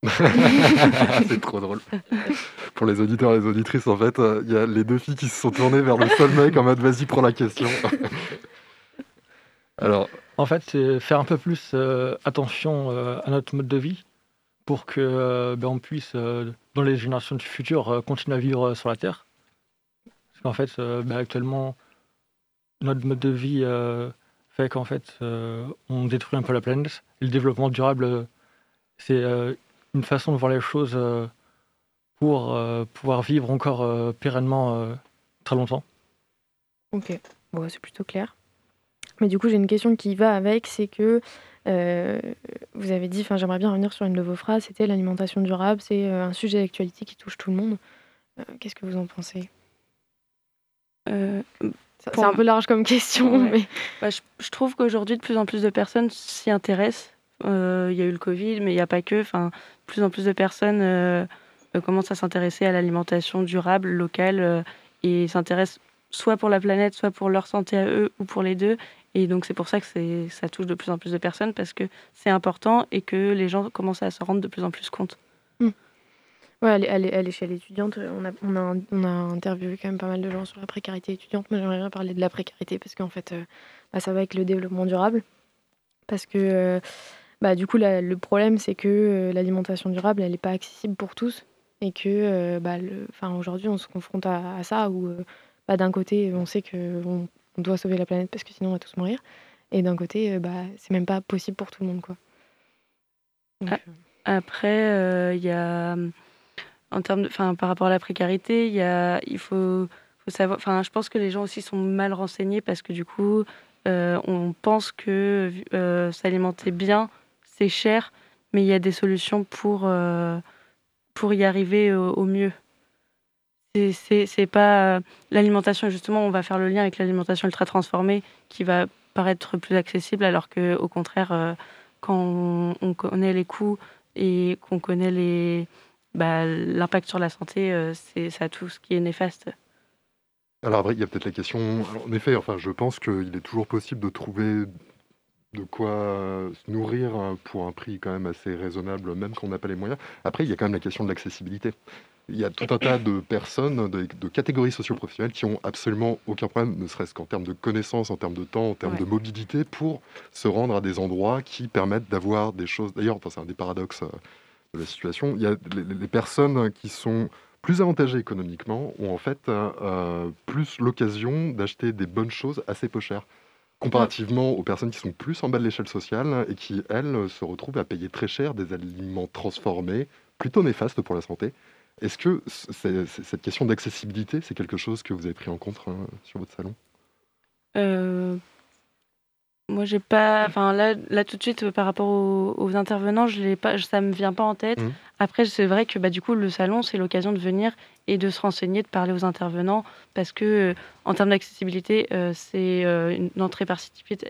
c'est trop drôle. Pour les auditeurs et les auditrices, en fait, euh, il y a les deux filles qui se sont tournées vers le seul mec en mode vas-y, prends la question. Alors, En fait, c'est faire un peu plus euh, attention euh, à notre mode de vie pour que euh, ben, on puisse, dans les générations du futur, euh, continuer à vivre sur la Terre. Parce qu'en fait, ben, actuellement, notre mode de vie fait qu'en fait, on détruit un peu la planète. Le développement durable, c'est une façon de voir les choses euh, pour euh, pouvoir vivre encore euh, pérennement très longtemps. Ok, bon, c'est plutôt clair. Mais du coup, j'ai une question qui va avec, c'est que euh, vous avez dit, enfin, j'aimerais bien revenir sur une de vos phrases, c'était l'alimentation durable, c'est euh, un sujet d'actualité qui touche tout le monde. Euh, Qu'est-ce que vous en pensez? Euh, C'est pour- un peu large comme question, Ouais. mais Bah, je, je trouve qu'aujourd'hui, de plus en plus de personnes s'y intéressent. Euh, Il y a eu le Covid, mais il n'y a pas que. Enfin, plus en plus de personnes euh, euh, commencent à s'intéresser à l'alimentation durable, locale, euh, et s'intéressent soit pour la planète, soit pour leur santé à eux, ou pour les deux. Et donc, c'est pour ça que ça touche de plus en plus de personnes, parce que c'est important et que les gens commencent à s'en rendre de plus en plus compte. Ouais, à l'é- à l'é- à l'échelle étudiante, on a, on, a, on a interviewé quand même pas mal de gens sur la précarité étudiante. Moi, j'aimerais bien parler de la précarité parce qu'en fait, euh, bah, ça va avec le développement durable. Parce que, euh, bah, du coup, la- le problème, c'est que euh, l'alimentation durable, elle n'est pas accessible pour tous. Et que, euh, bah, le- 'fin, aujourd'hui, on se confronte à, à ça où, euh, bah, d'un côté, on sait qu'on on doit sauver la planète parce que sinon, on va tous mourir. Et d'un côté, euh, bah, c'est même pas possible pour tout le monde, quoi. Donc, Après, il y a, en termes de, enfin, par rapport à la précarité, il y a, il faut, faut savoir, enfin, je pense que les gens aussi sont mal renseignés parce que du coup, euh, on pense que euh, s'alimenter bien, c'est cher, mais il y a des solutions pour, euh, pour y arriver au, au mieux. C'est- pas l'alimentation, justement, on va faire le lien avec l'alimentation ultra transformée qui va paraître plus accessible, alors que au contraire, euh, quand on, on connaît les coûts et qu'on connaît les bah, l'impact sur la santé, euh, c'est ça tout ce qui est néfaste. Alors après, il y a peut-être la question. en effet, enfin, je pense qu'il est toujours possible de trouver de quoi euh, se nourrir euh, pour un prix quand même assez raisonnable, même quand on n'a pas les moyens. Après, il y a quand même la question de l'accessibilité. Il y a tout un tas de personnes, de, de catégories socioprofessionnelles qui ont absolument aucun problème, ne serait-ce qu'en termes de connaissances, en termes de temps, en termes Ouais. de mobilité, pour se rendre à des endroits qui permettent d'avoir des choses. D'ailleurs, enfin, c'est un des paradoxes euh, de la situation. Il y a les, les personnes qui sont plus avantagées économiquement ont en fait euh, euh, plus l'occasion d'acheter des bonnes choses assez peu chères comparativement aux personnes qui sont plus en bas de l'échelle sociale et qui, elles, se retrouvent à payer très cher des aliments transformés, plutôt néfastes pour la santé. Est-ce que c'est- c'est- cette question d'accessibilité, c'est quelque chose que vous avez pris en compte hein, sur votre salon? Euh, moi, j'ai pas. Enfin, là, là, tout de suite, par rapport aux, aux intervenants, je l'ai pas, ça me vient pas en tête. Mhm. Après, c'est vrai que bah, du coup, le salon, c'est l'occasion de venir et de se renseigner, de parler aux intervenants, parce que euh, en termes d'accessibilité, euh, c'est euh, une entrée participative,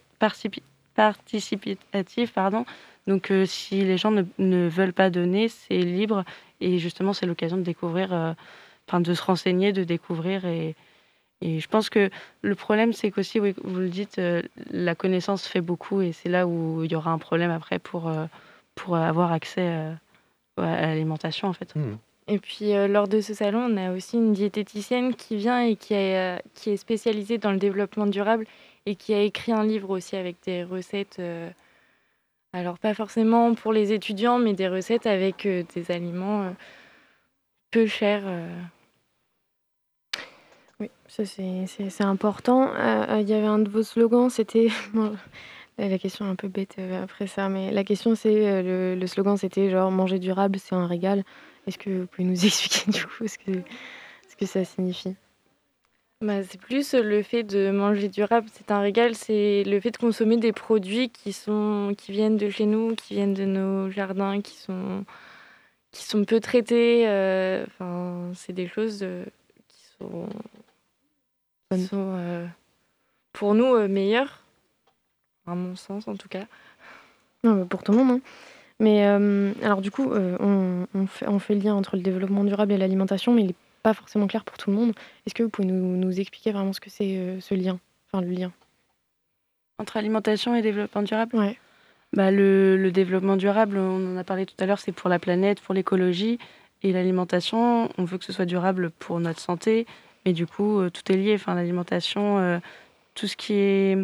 pardon. Donc, si les gens ne, veulent pas donner, c'est libre, et justement, c'est l'occasion de découvrir, enfin, de se renseigner, de découvrir et je pense que le problème, c'est qu'aussi, vous le dites, la connaissance fait beaucoup et c'est là où il y aura un problème après pour, pour avoir accès à l'alimentation, en fait. Et puis, euh, lors de ce salon, on a aussi une diététicienne qui vient et qui, est, euh, qui est spécialisée dans le développement durable et qui a écrit un livre aussi avec des recettes. euh, alors, pas forcément pour les étudiants, mais des recettes avec des aliments peu chers. Oui, ça c'est- important. Il y avait un de vos slogans, c'était. la question est un peu bête après ça, mais la question c'est. le, le slogan c'était genre manger durable, c'est un régal. Est-ce que vous pouvez nous expliquer du coup ce que, ce que ça signifie? Bah, c'est plus le fait de manger durable, c'est un régal, c'est le fait de consommer des produits qui, sont, qui viennent de chez nous, qui viennent de nos jardins, qui sont, qui sont peu traités. euh, Enfin, c'est des choses euh, qui sont, qui sont, euh, pour nous, meilleures, à mon sens en tout cas. Non, pour tout le monde. hein. Mais euh, alors du coup, euh, on, on fait, on fait le lien entre le développement durable et l'alimentation, mais il n'est pas forcément clair pour tout le monde. Est-ce que vous pouvez nous, nous expliquer vraiment ce que c'est euh, ce lien? Enfin, le lien. Entre alimentation et développement durable? Ouais. bah, le, le développement durable, on en a parlé tout à l'heure, c'est pour la planète, pour l'écologie. Et l'alimentation, on veut que ce soit durable pour notre santé. Mais du coup, tout est lié. Enfin, l'alimentation, tout ce qui est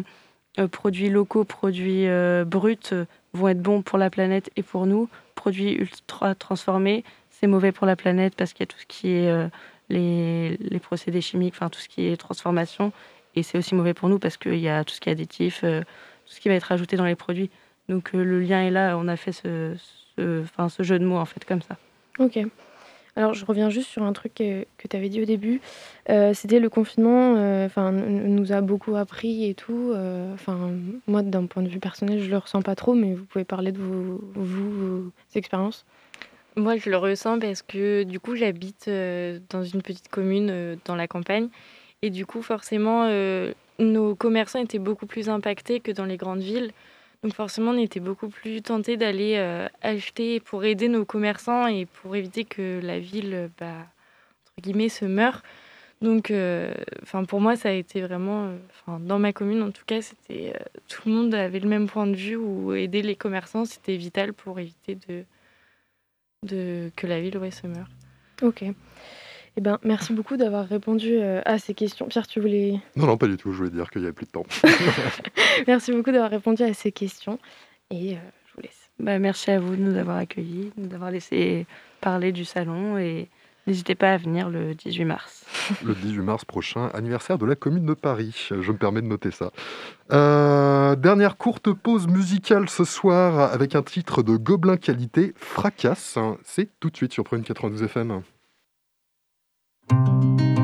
produits locaux, produits bruts, vont être bons pour la planète et pour nous. Produits ultra transformés, c'est mauvais pour la planète parce qu'il y a tout ce qui est euh, les, les procédés chimiques, enfin tout ce qui est transformation. Et c'est aussi mauvais pour nous parce qu'il y a tout ce qui est additif, euh, tout ce qui va être ajouté dans les produits. Donc euh, le lien est là, on a fait ce, ce, ce jeu de mots en fait comme ça. Ok. Alors, je reviens juste sur un truc que, tu avais dit au début. Euh, C'était le confinement, euh, enfin, nous a beaucoup appris et tout. euh, Enfin, moi, d'un point de vue personnel, je le ressens pas trop, mais vous pouvez parler de vos, expériences? Moi, je le ressens parce que du coup, j'habite dans une petite commune dans la campagne. Et du coup, forcément, nos commerçants étaient beaucoup plus impactés que dans les grandes villes. Donc forcément, on était beaucoup plus tentés d'aller euh, acheter pour aider nos commerçants et pour éviter que la ville, euh, bah, se meure. Donc, euh, pour moi, ça a été vraiment, dans ma commune en tout cas, c'était tout le monde avait le même point de vue où aider les commerçants, c'était vital pour éviter de, que la ville ouais, se meure. Eh ben, merci beaucoup d'avoir répondu euh, à ces questions. Pierre, tu voulais. Non, non, pas du tout. Je voulais dire qu'il n'y avait plus de temps. merci beaucoup d'avoir répondu à ces questions. Et euh, je vous laisse. Bah, merci à vous de nous avoir accueillis, de nous avoir laissé parler du salon et n'hésitez pas à venir le 18 mars. le 18 mars prochain, anniversaire de la commune de Paris. Je me permets de noter ça. Euh, dernière courte pause musicale ce soir avec un titre de Gobelin Qualité, Fracasse. C'est tout de suite sur Prune 92 FM. C'est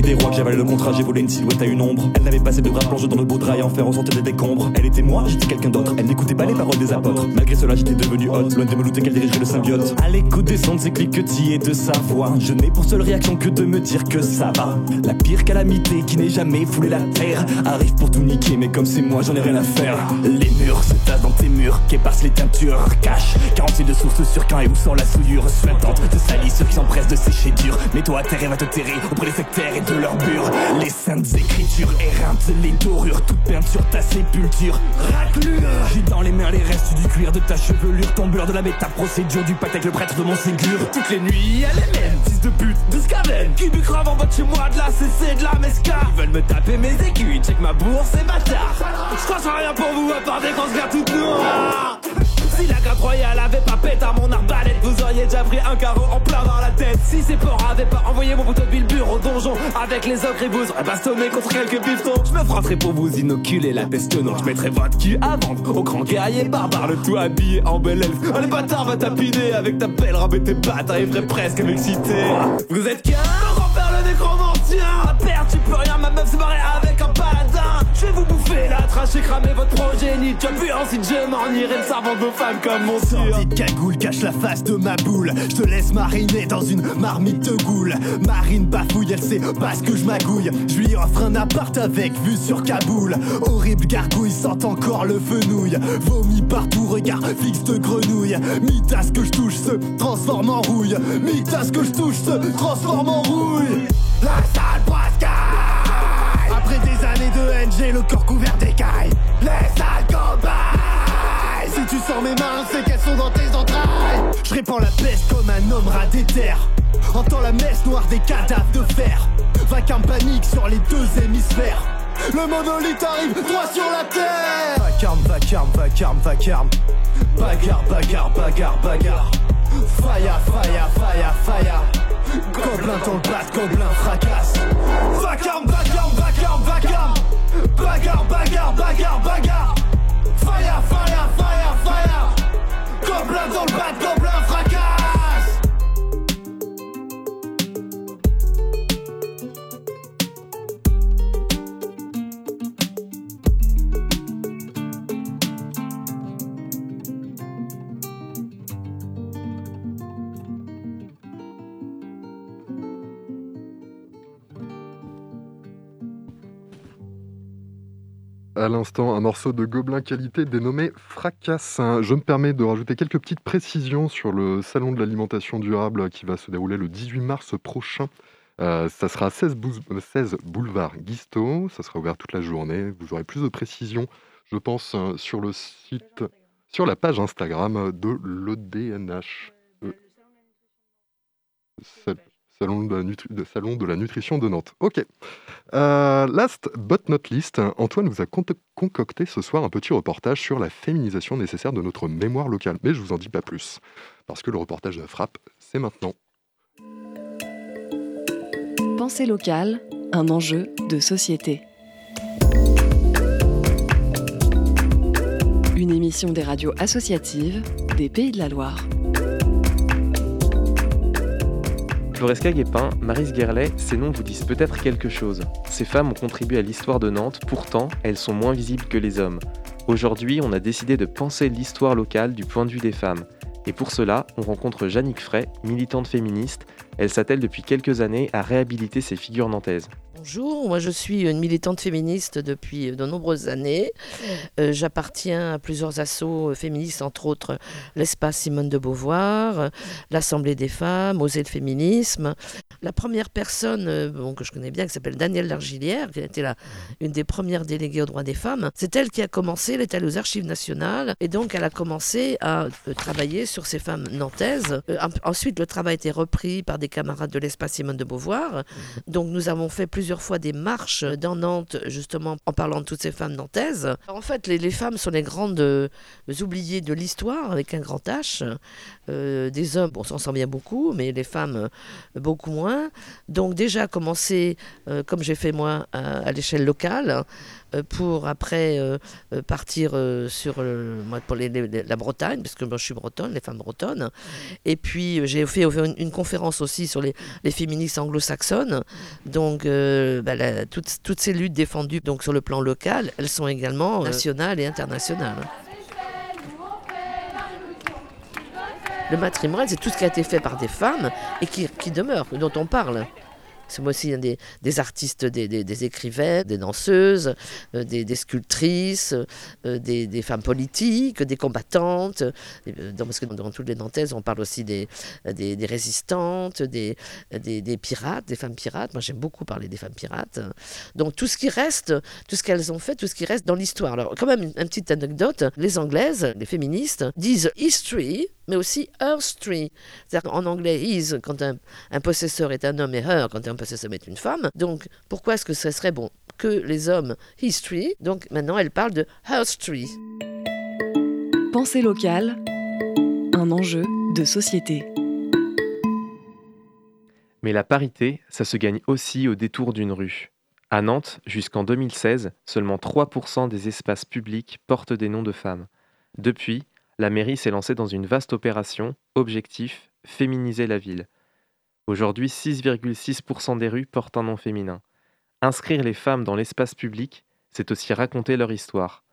vallée des rois que le contrat, j'ai volé une silhouette à une ombre. Elle n'avait pas ses deux bras plongés dans le beau drap et en faire ressentir des décombres. Elle était moi, j'étais quelqu'un d'autre. Elle n'écoutait pas les paroles des apôtres. Malgré cela, j'étais devenu hot, loin de me douter qu'elle dirigerait le symbiote. À l'écoute des sons de ses cliquetis et de sa voix, je n'ai pour seule réaction que de me dire que ça va. La pire calamité qui n'ait jamais foulé la terre arrive pour tout niquer, mais comme c'est moi, j'en ai rien à faire. Les murs se tassent dans tes murs, qu'éparse les teintures, cache 46 de sources sur quand et où sort la souillure suintante de salissure qui s'empresse de sécher dur. Mets-toi à terre et va te terrer auprès des sectaires de leurs bures. Les saintes écritures éreintent les dorures, toute peinture ta sépulture. Raclure J'ai dans les mains les restes du cuir de ta chevelure, ton beurre de la méta-procédure du pacte avec le prêtre de mon ségur. Toutes les nuits, elle est même, fils de pute, de scaven, qui bucrave en bas de chez moi, de la CC, de la mesca. Ils veulent me taper mes écus, check ma bourse, c'est bâtard. Je crois rien pour vous à part des grosses verres toutes. Si la grappe royale avait pas pétard mon arbalète, vous auriez déjà pris un carreau en plein dans la tête. Si ces porcs avaient pas envoyé mon poteau Bilbur au donjon, avec les ogres et vous auraient bastonné contre quelques piftons. Je me froisserais pour vous inoculer la peste noire. Je mettrais votre cul à vendre au grand guerrier barbare, le tout habillé en bel elfe. Oh, les bâtards va tapiner avec ta belle robe tes pattes, t'arriverais presque à m'exciter. Vous êtes qu'un faire le nécromancien. À perdre, tu peux rien, ma meuf se barrer avec un paladin. Je vais vous bouffer la trash et cramer votre progéniture. Puis ensuite je m'en irai le servant de vos femmes comme mon Sortie de cagoule cache la face de ma boule. Je te laisse mariner dans une marmite de goule. Marine bafouille, elle sait pas ce que je magouille. Je lui offre un appart avec vue sur Kaboul. Horrible gargouille sent encore le fenouil. Vomi partout, regard fixe de grenouille. Mitas que je touche se transforme en rouille. Mitas que je touche se transforme en rouille. La sale poiscaille. De j'ai le corps couvert d'écailles. Les sales cobayes. Si tu sors mes mains, c'est qu'elles sont dans tes entrailles. Je répands la peste comme un homme rat des terres. Entends la messe noire des cadavres de fer. Vacarme panique sur les deux hémisphères. Le monolithe arrive droit sur la terre. Vacarme, vacarme, vacarme, vacarme. Bagarre, bagarre, bagarre, bagarre. Faya, faya, faya, faya. Gobelin dans le bat, gobelin fracasse. Bagarre, bagarre. Faya, faya, faya, faya. Gobelin dans le à l'instant un morceau de Gobelin qualité dénommé Fracassin. Je me permets de rajouter quelques petites précisions sur le salon de l'alimentation durable qui va se dérouler le 18 mars prochain. Euh, ça sera à 16, bou- 16 boulevard Guisto, ça sera ouvert toute la journée. Vous aurez plus de précisions, je pense, euh, sur le site, sur la page Instagram de l'EDNH. Euh, Salon de, la nutrition de Nantes. Ok. Euh, last but not least, Antoine vous a con- concocté ce soir un petit reportage sur la féminisation nécessaire de notre mémoire locale. Mais je vous en dis pas plus, parce que le reportage de Frappe, c'est maintenant. Pensée locale, un enjeu de société. Une émission des radios associatives des Pays de la Loire. Floresca Guépin, Marise Guerlet, ces noms vous disent peut-être quelque chose. Ces femmes ont contribué à l'histoire de Nantes, pourtant, elles sont moins visibles que les hommes. Aujourd'hui, on a décidé de penser l'histoire locale du point de vue des femmes. Et pour cela, on rencontre Jannick Fray, militante féministe. Elle s'attelle depuis quelques années à réhabiliter ces figures nantaises. Bonjour, moi je suis une militante féministe depuis de nombreuses années. Euh, J'appartiens à plusieurs assos féministes, entre autres l'espace Simone de Beauvoir, l'Assemblée des femmes, Oser le féminisme. La première personne euh, bon, que je connais bien, qui s'appelle Danielle Largilière, qui a été la, une des premières déléguées aux droits des femmes, c'est elle qui a commencé, elle est allée aux archives nationales, et donc elle a commencé à euh, travailler sur ces femmes nantaises. En- ensuite, le travail a été repris par des camarades de l'espace Simone de Beauvoir. Donc nous avons fait plusieurs des marches dans Nantes, justement en parlant de toutes ces femmes nantaises. En fait, les, femmes sont les grandes euh, oubliées de l'histoire, avec un grand H. Euh, des hommes, on s'en sent bien beaucoup, mais les femmes, euh, beaucoup moins. Donc déjà commencer, comme j'ai fait moi, à, l'échelle locale, pour après euh, euh, partir euh, sur euh, pour la Bretagne, parce que je suis bretonne, les femmes bretonnes. Et puis euh, j'ai fait une, conférence aussi sur les, féministes anglo-saxonnes. Donc euh, bah, toutes, ces luttes défendues donc, sur le plan local, elles sont également euh, nationales et internationales. Le matrimoine, c'est tout ce qui a été fait par des femmes et qui, qui demeure, dont on parle. C'est moi aussi des, des artistes, des, des- des écrivaines, des danseuses, euh, des, sculptrices, euh, des, femmes politiques, des combattantes. euh, dans- parce que dans toutes les Nantaises, on parle aussi des, résistantes, des, pirates, des femmes pirates. Moi, j'aime beaucoup parler des femmes pirates. Donc, tout ce qui reste, tout ce qu'elles ont fait, tout ce qui reste dans l'histoire. Alors, quand même, une petite anecdote les Anglaises, les féministes, disent history, mais aussi history. C'est-à-dire qu'en anglais, is, quand un, un possesseur est un homme, et her, quand un possesseur est une femme. Donc, pourquoi est-ce que ce serait bon que les hommes history? Donc, maintenant, elle parle de history. Pensée locale, un enjeu de société. Mais la parité, ça se gagne aussi au détour d'une rue. À Nantes, jusqu'en 2016, seulement 3% des espaces publics portent des noms de femmes. Depuis, la mairie s'est lancée dans une vaste opération, objectif, féminiser la ville. Aujourd'hui, 6,6% des rues portent un nom féminin. Inscrire les femmes dans l'espace public, c'est aussi raconter leur histoire.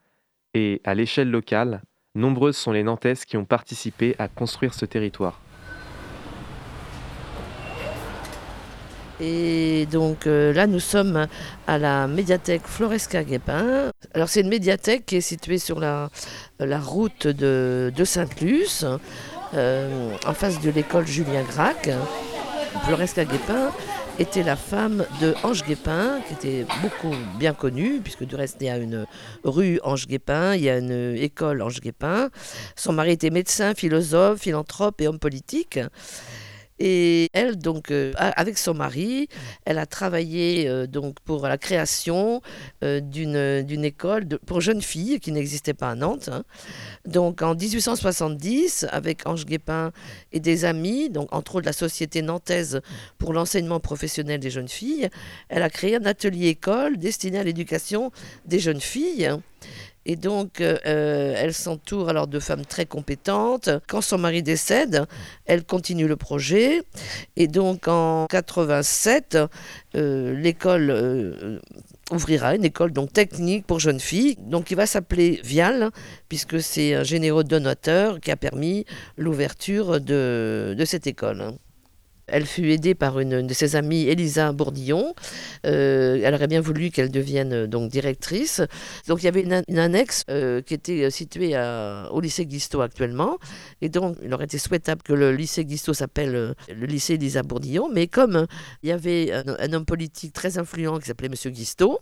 Et, à l'échelle locale, nombreuses sont les Nantaises qui ont participé à construire ce territoire. Et donc euh, là, nous sommes à la médiathèque Floresca Guépin. Alors, c'est une médiathèque qui est située sur la, route de, de Sainte-Luce, euh, en face de l'école Julien Gracq. Floresca Guépin était la femme de Ange Guépin, qui était beaucoup bien connue, puisque du reste, il y a une rue Ange Guépin, il y a une école Ange Guépin. Son mari était médecin, philosophe, philanthrope et homme politique. Et elle, donc, euh, avec son mari, elle a travaillé euh, donc pour la création euh, d'une école pour jeunes filles qui n'existait pas à Nantes. hein. Donc, en 1870, avec Ange Guépin et des amis, donc entre autres la Société nantaise pour l'enseignement professionnel des jeunes filles, elle a créé un atelier-école destiné à l'éducation des jeunes filles. Et donc, euh, euh, elle s'entoure alors de femmes très compétentes. Quand son mari décède, elle continue le projet. Et donc, en 87, euh, l'école ouvrira une école donc technique pour jeunes filles, donc qui va s'appeler Vial, puisque c'est un généreux donateur qui a permis l'ouverture de cette école. Elle fut aidée par une, de ses amies, Elisa Bourdillon. Euh, elle aurait bien voulu qu'elle devienne euh, donc directrice. Donc il y avait une, an- une annexe euh, qui était située au lycée Guisto actuellement. Et donc il aurait été souhaitable que le lycée Guisto s'appelle le lycée Elisa Bourdillon. Mais comme il y avait un, homme politique très influent qui s'appelait Monsieur Guisto,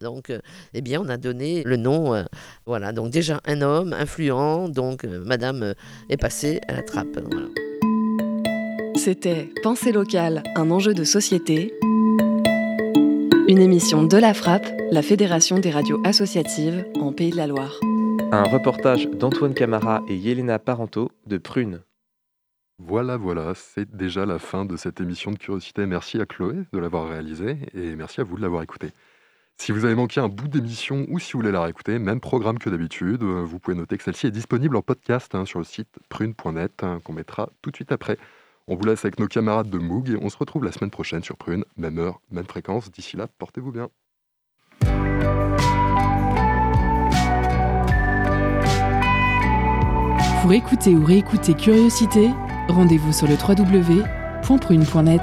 donc, eh bien, on a donné le nom. voilà, donc déjà un homme influent. Donc, Madame est passée à la trappe. voilà. C'était Pensée locale, un enjeu de société. Une émission de la Frappe, la Fédération des radios associatives en Pays de la Loire. Un reportage d'Antoine Camara et Yelena Parento de Prune. Voilà, voilà, c'est déjà la fin de cette émission de Curiosité. Merci à Chloé de l'avoir réalisée et merci à vous de l'avoir écoutée. Si vous avez manqué un bout d'émission ou si vous voulez la réécouter, même programme que d'habitude, euh, vous pouvez noter que celle-ci est disponible en podcast hein, sur le site prune.net hein, qu'on mettra tout de suite après. On vous laisse avec nos camarades de Moog et on se retrouve la semaine prochaine sur Prune, même heure, même fréquence. D'ici là, portez-vous bien. Pour écouter ou réécouter Curiosité, rendez-vous sur le www.prune.net.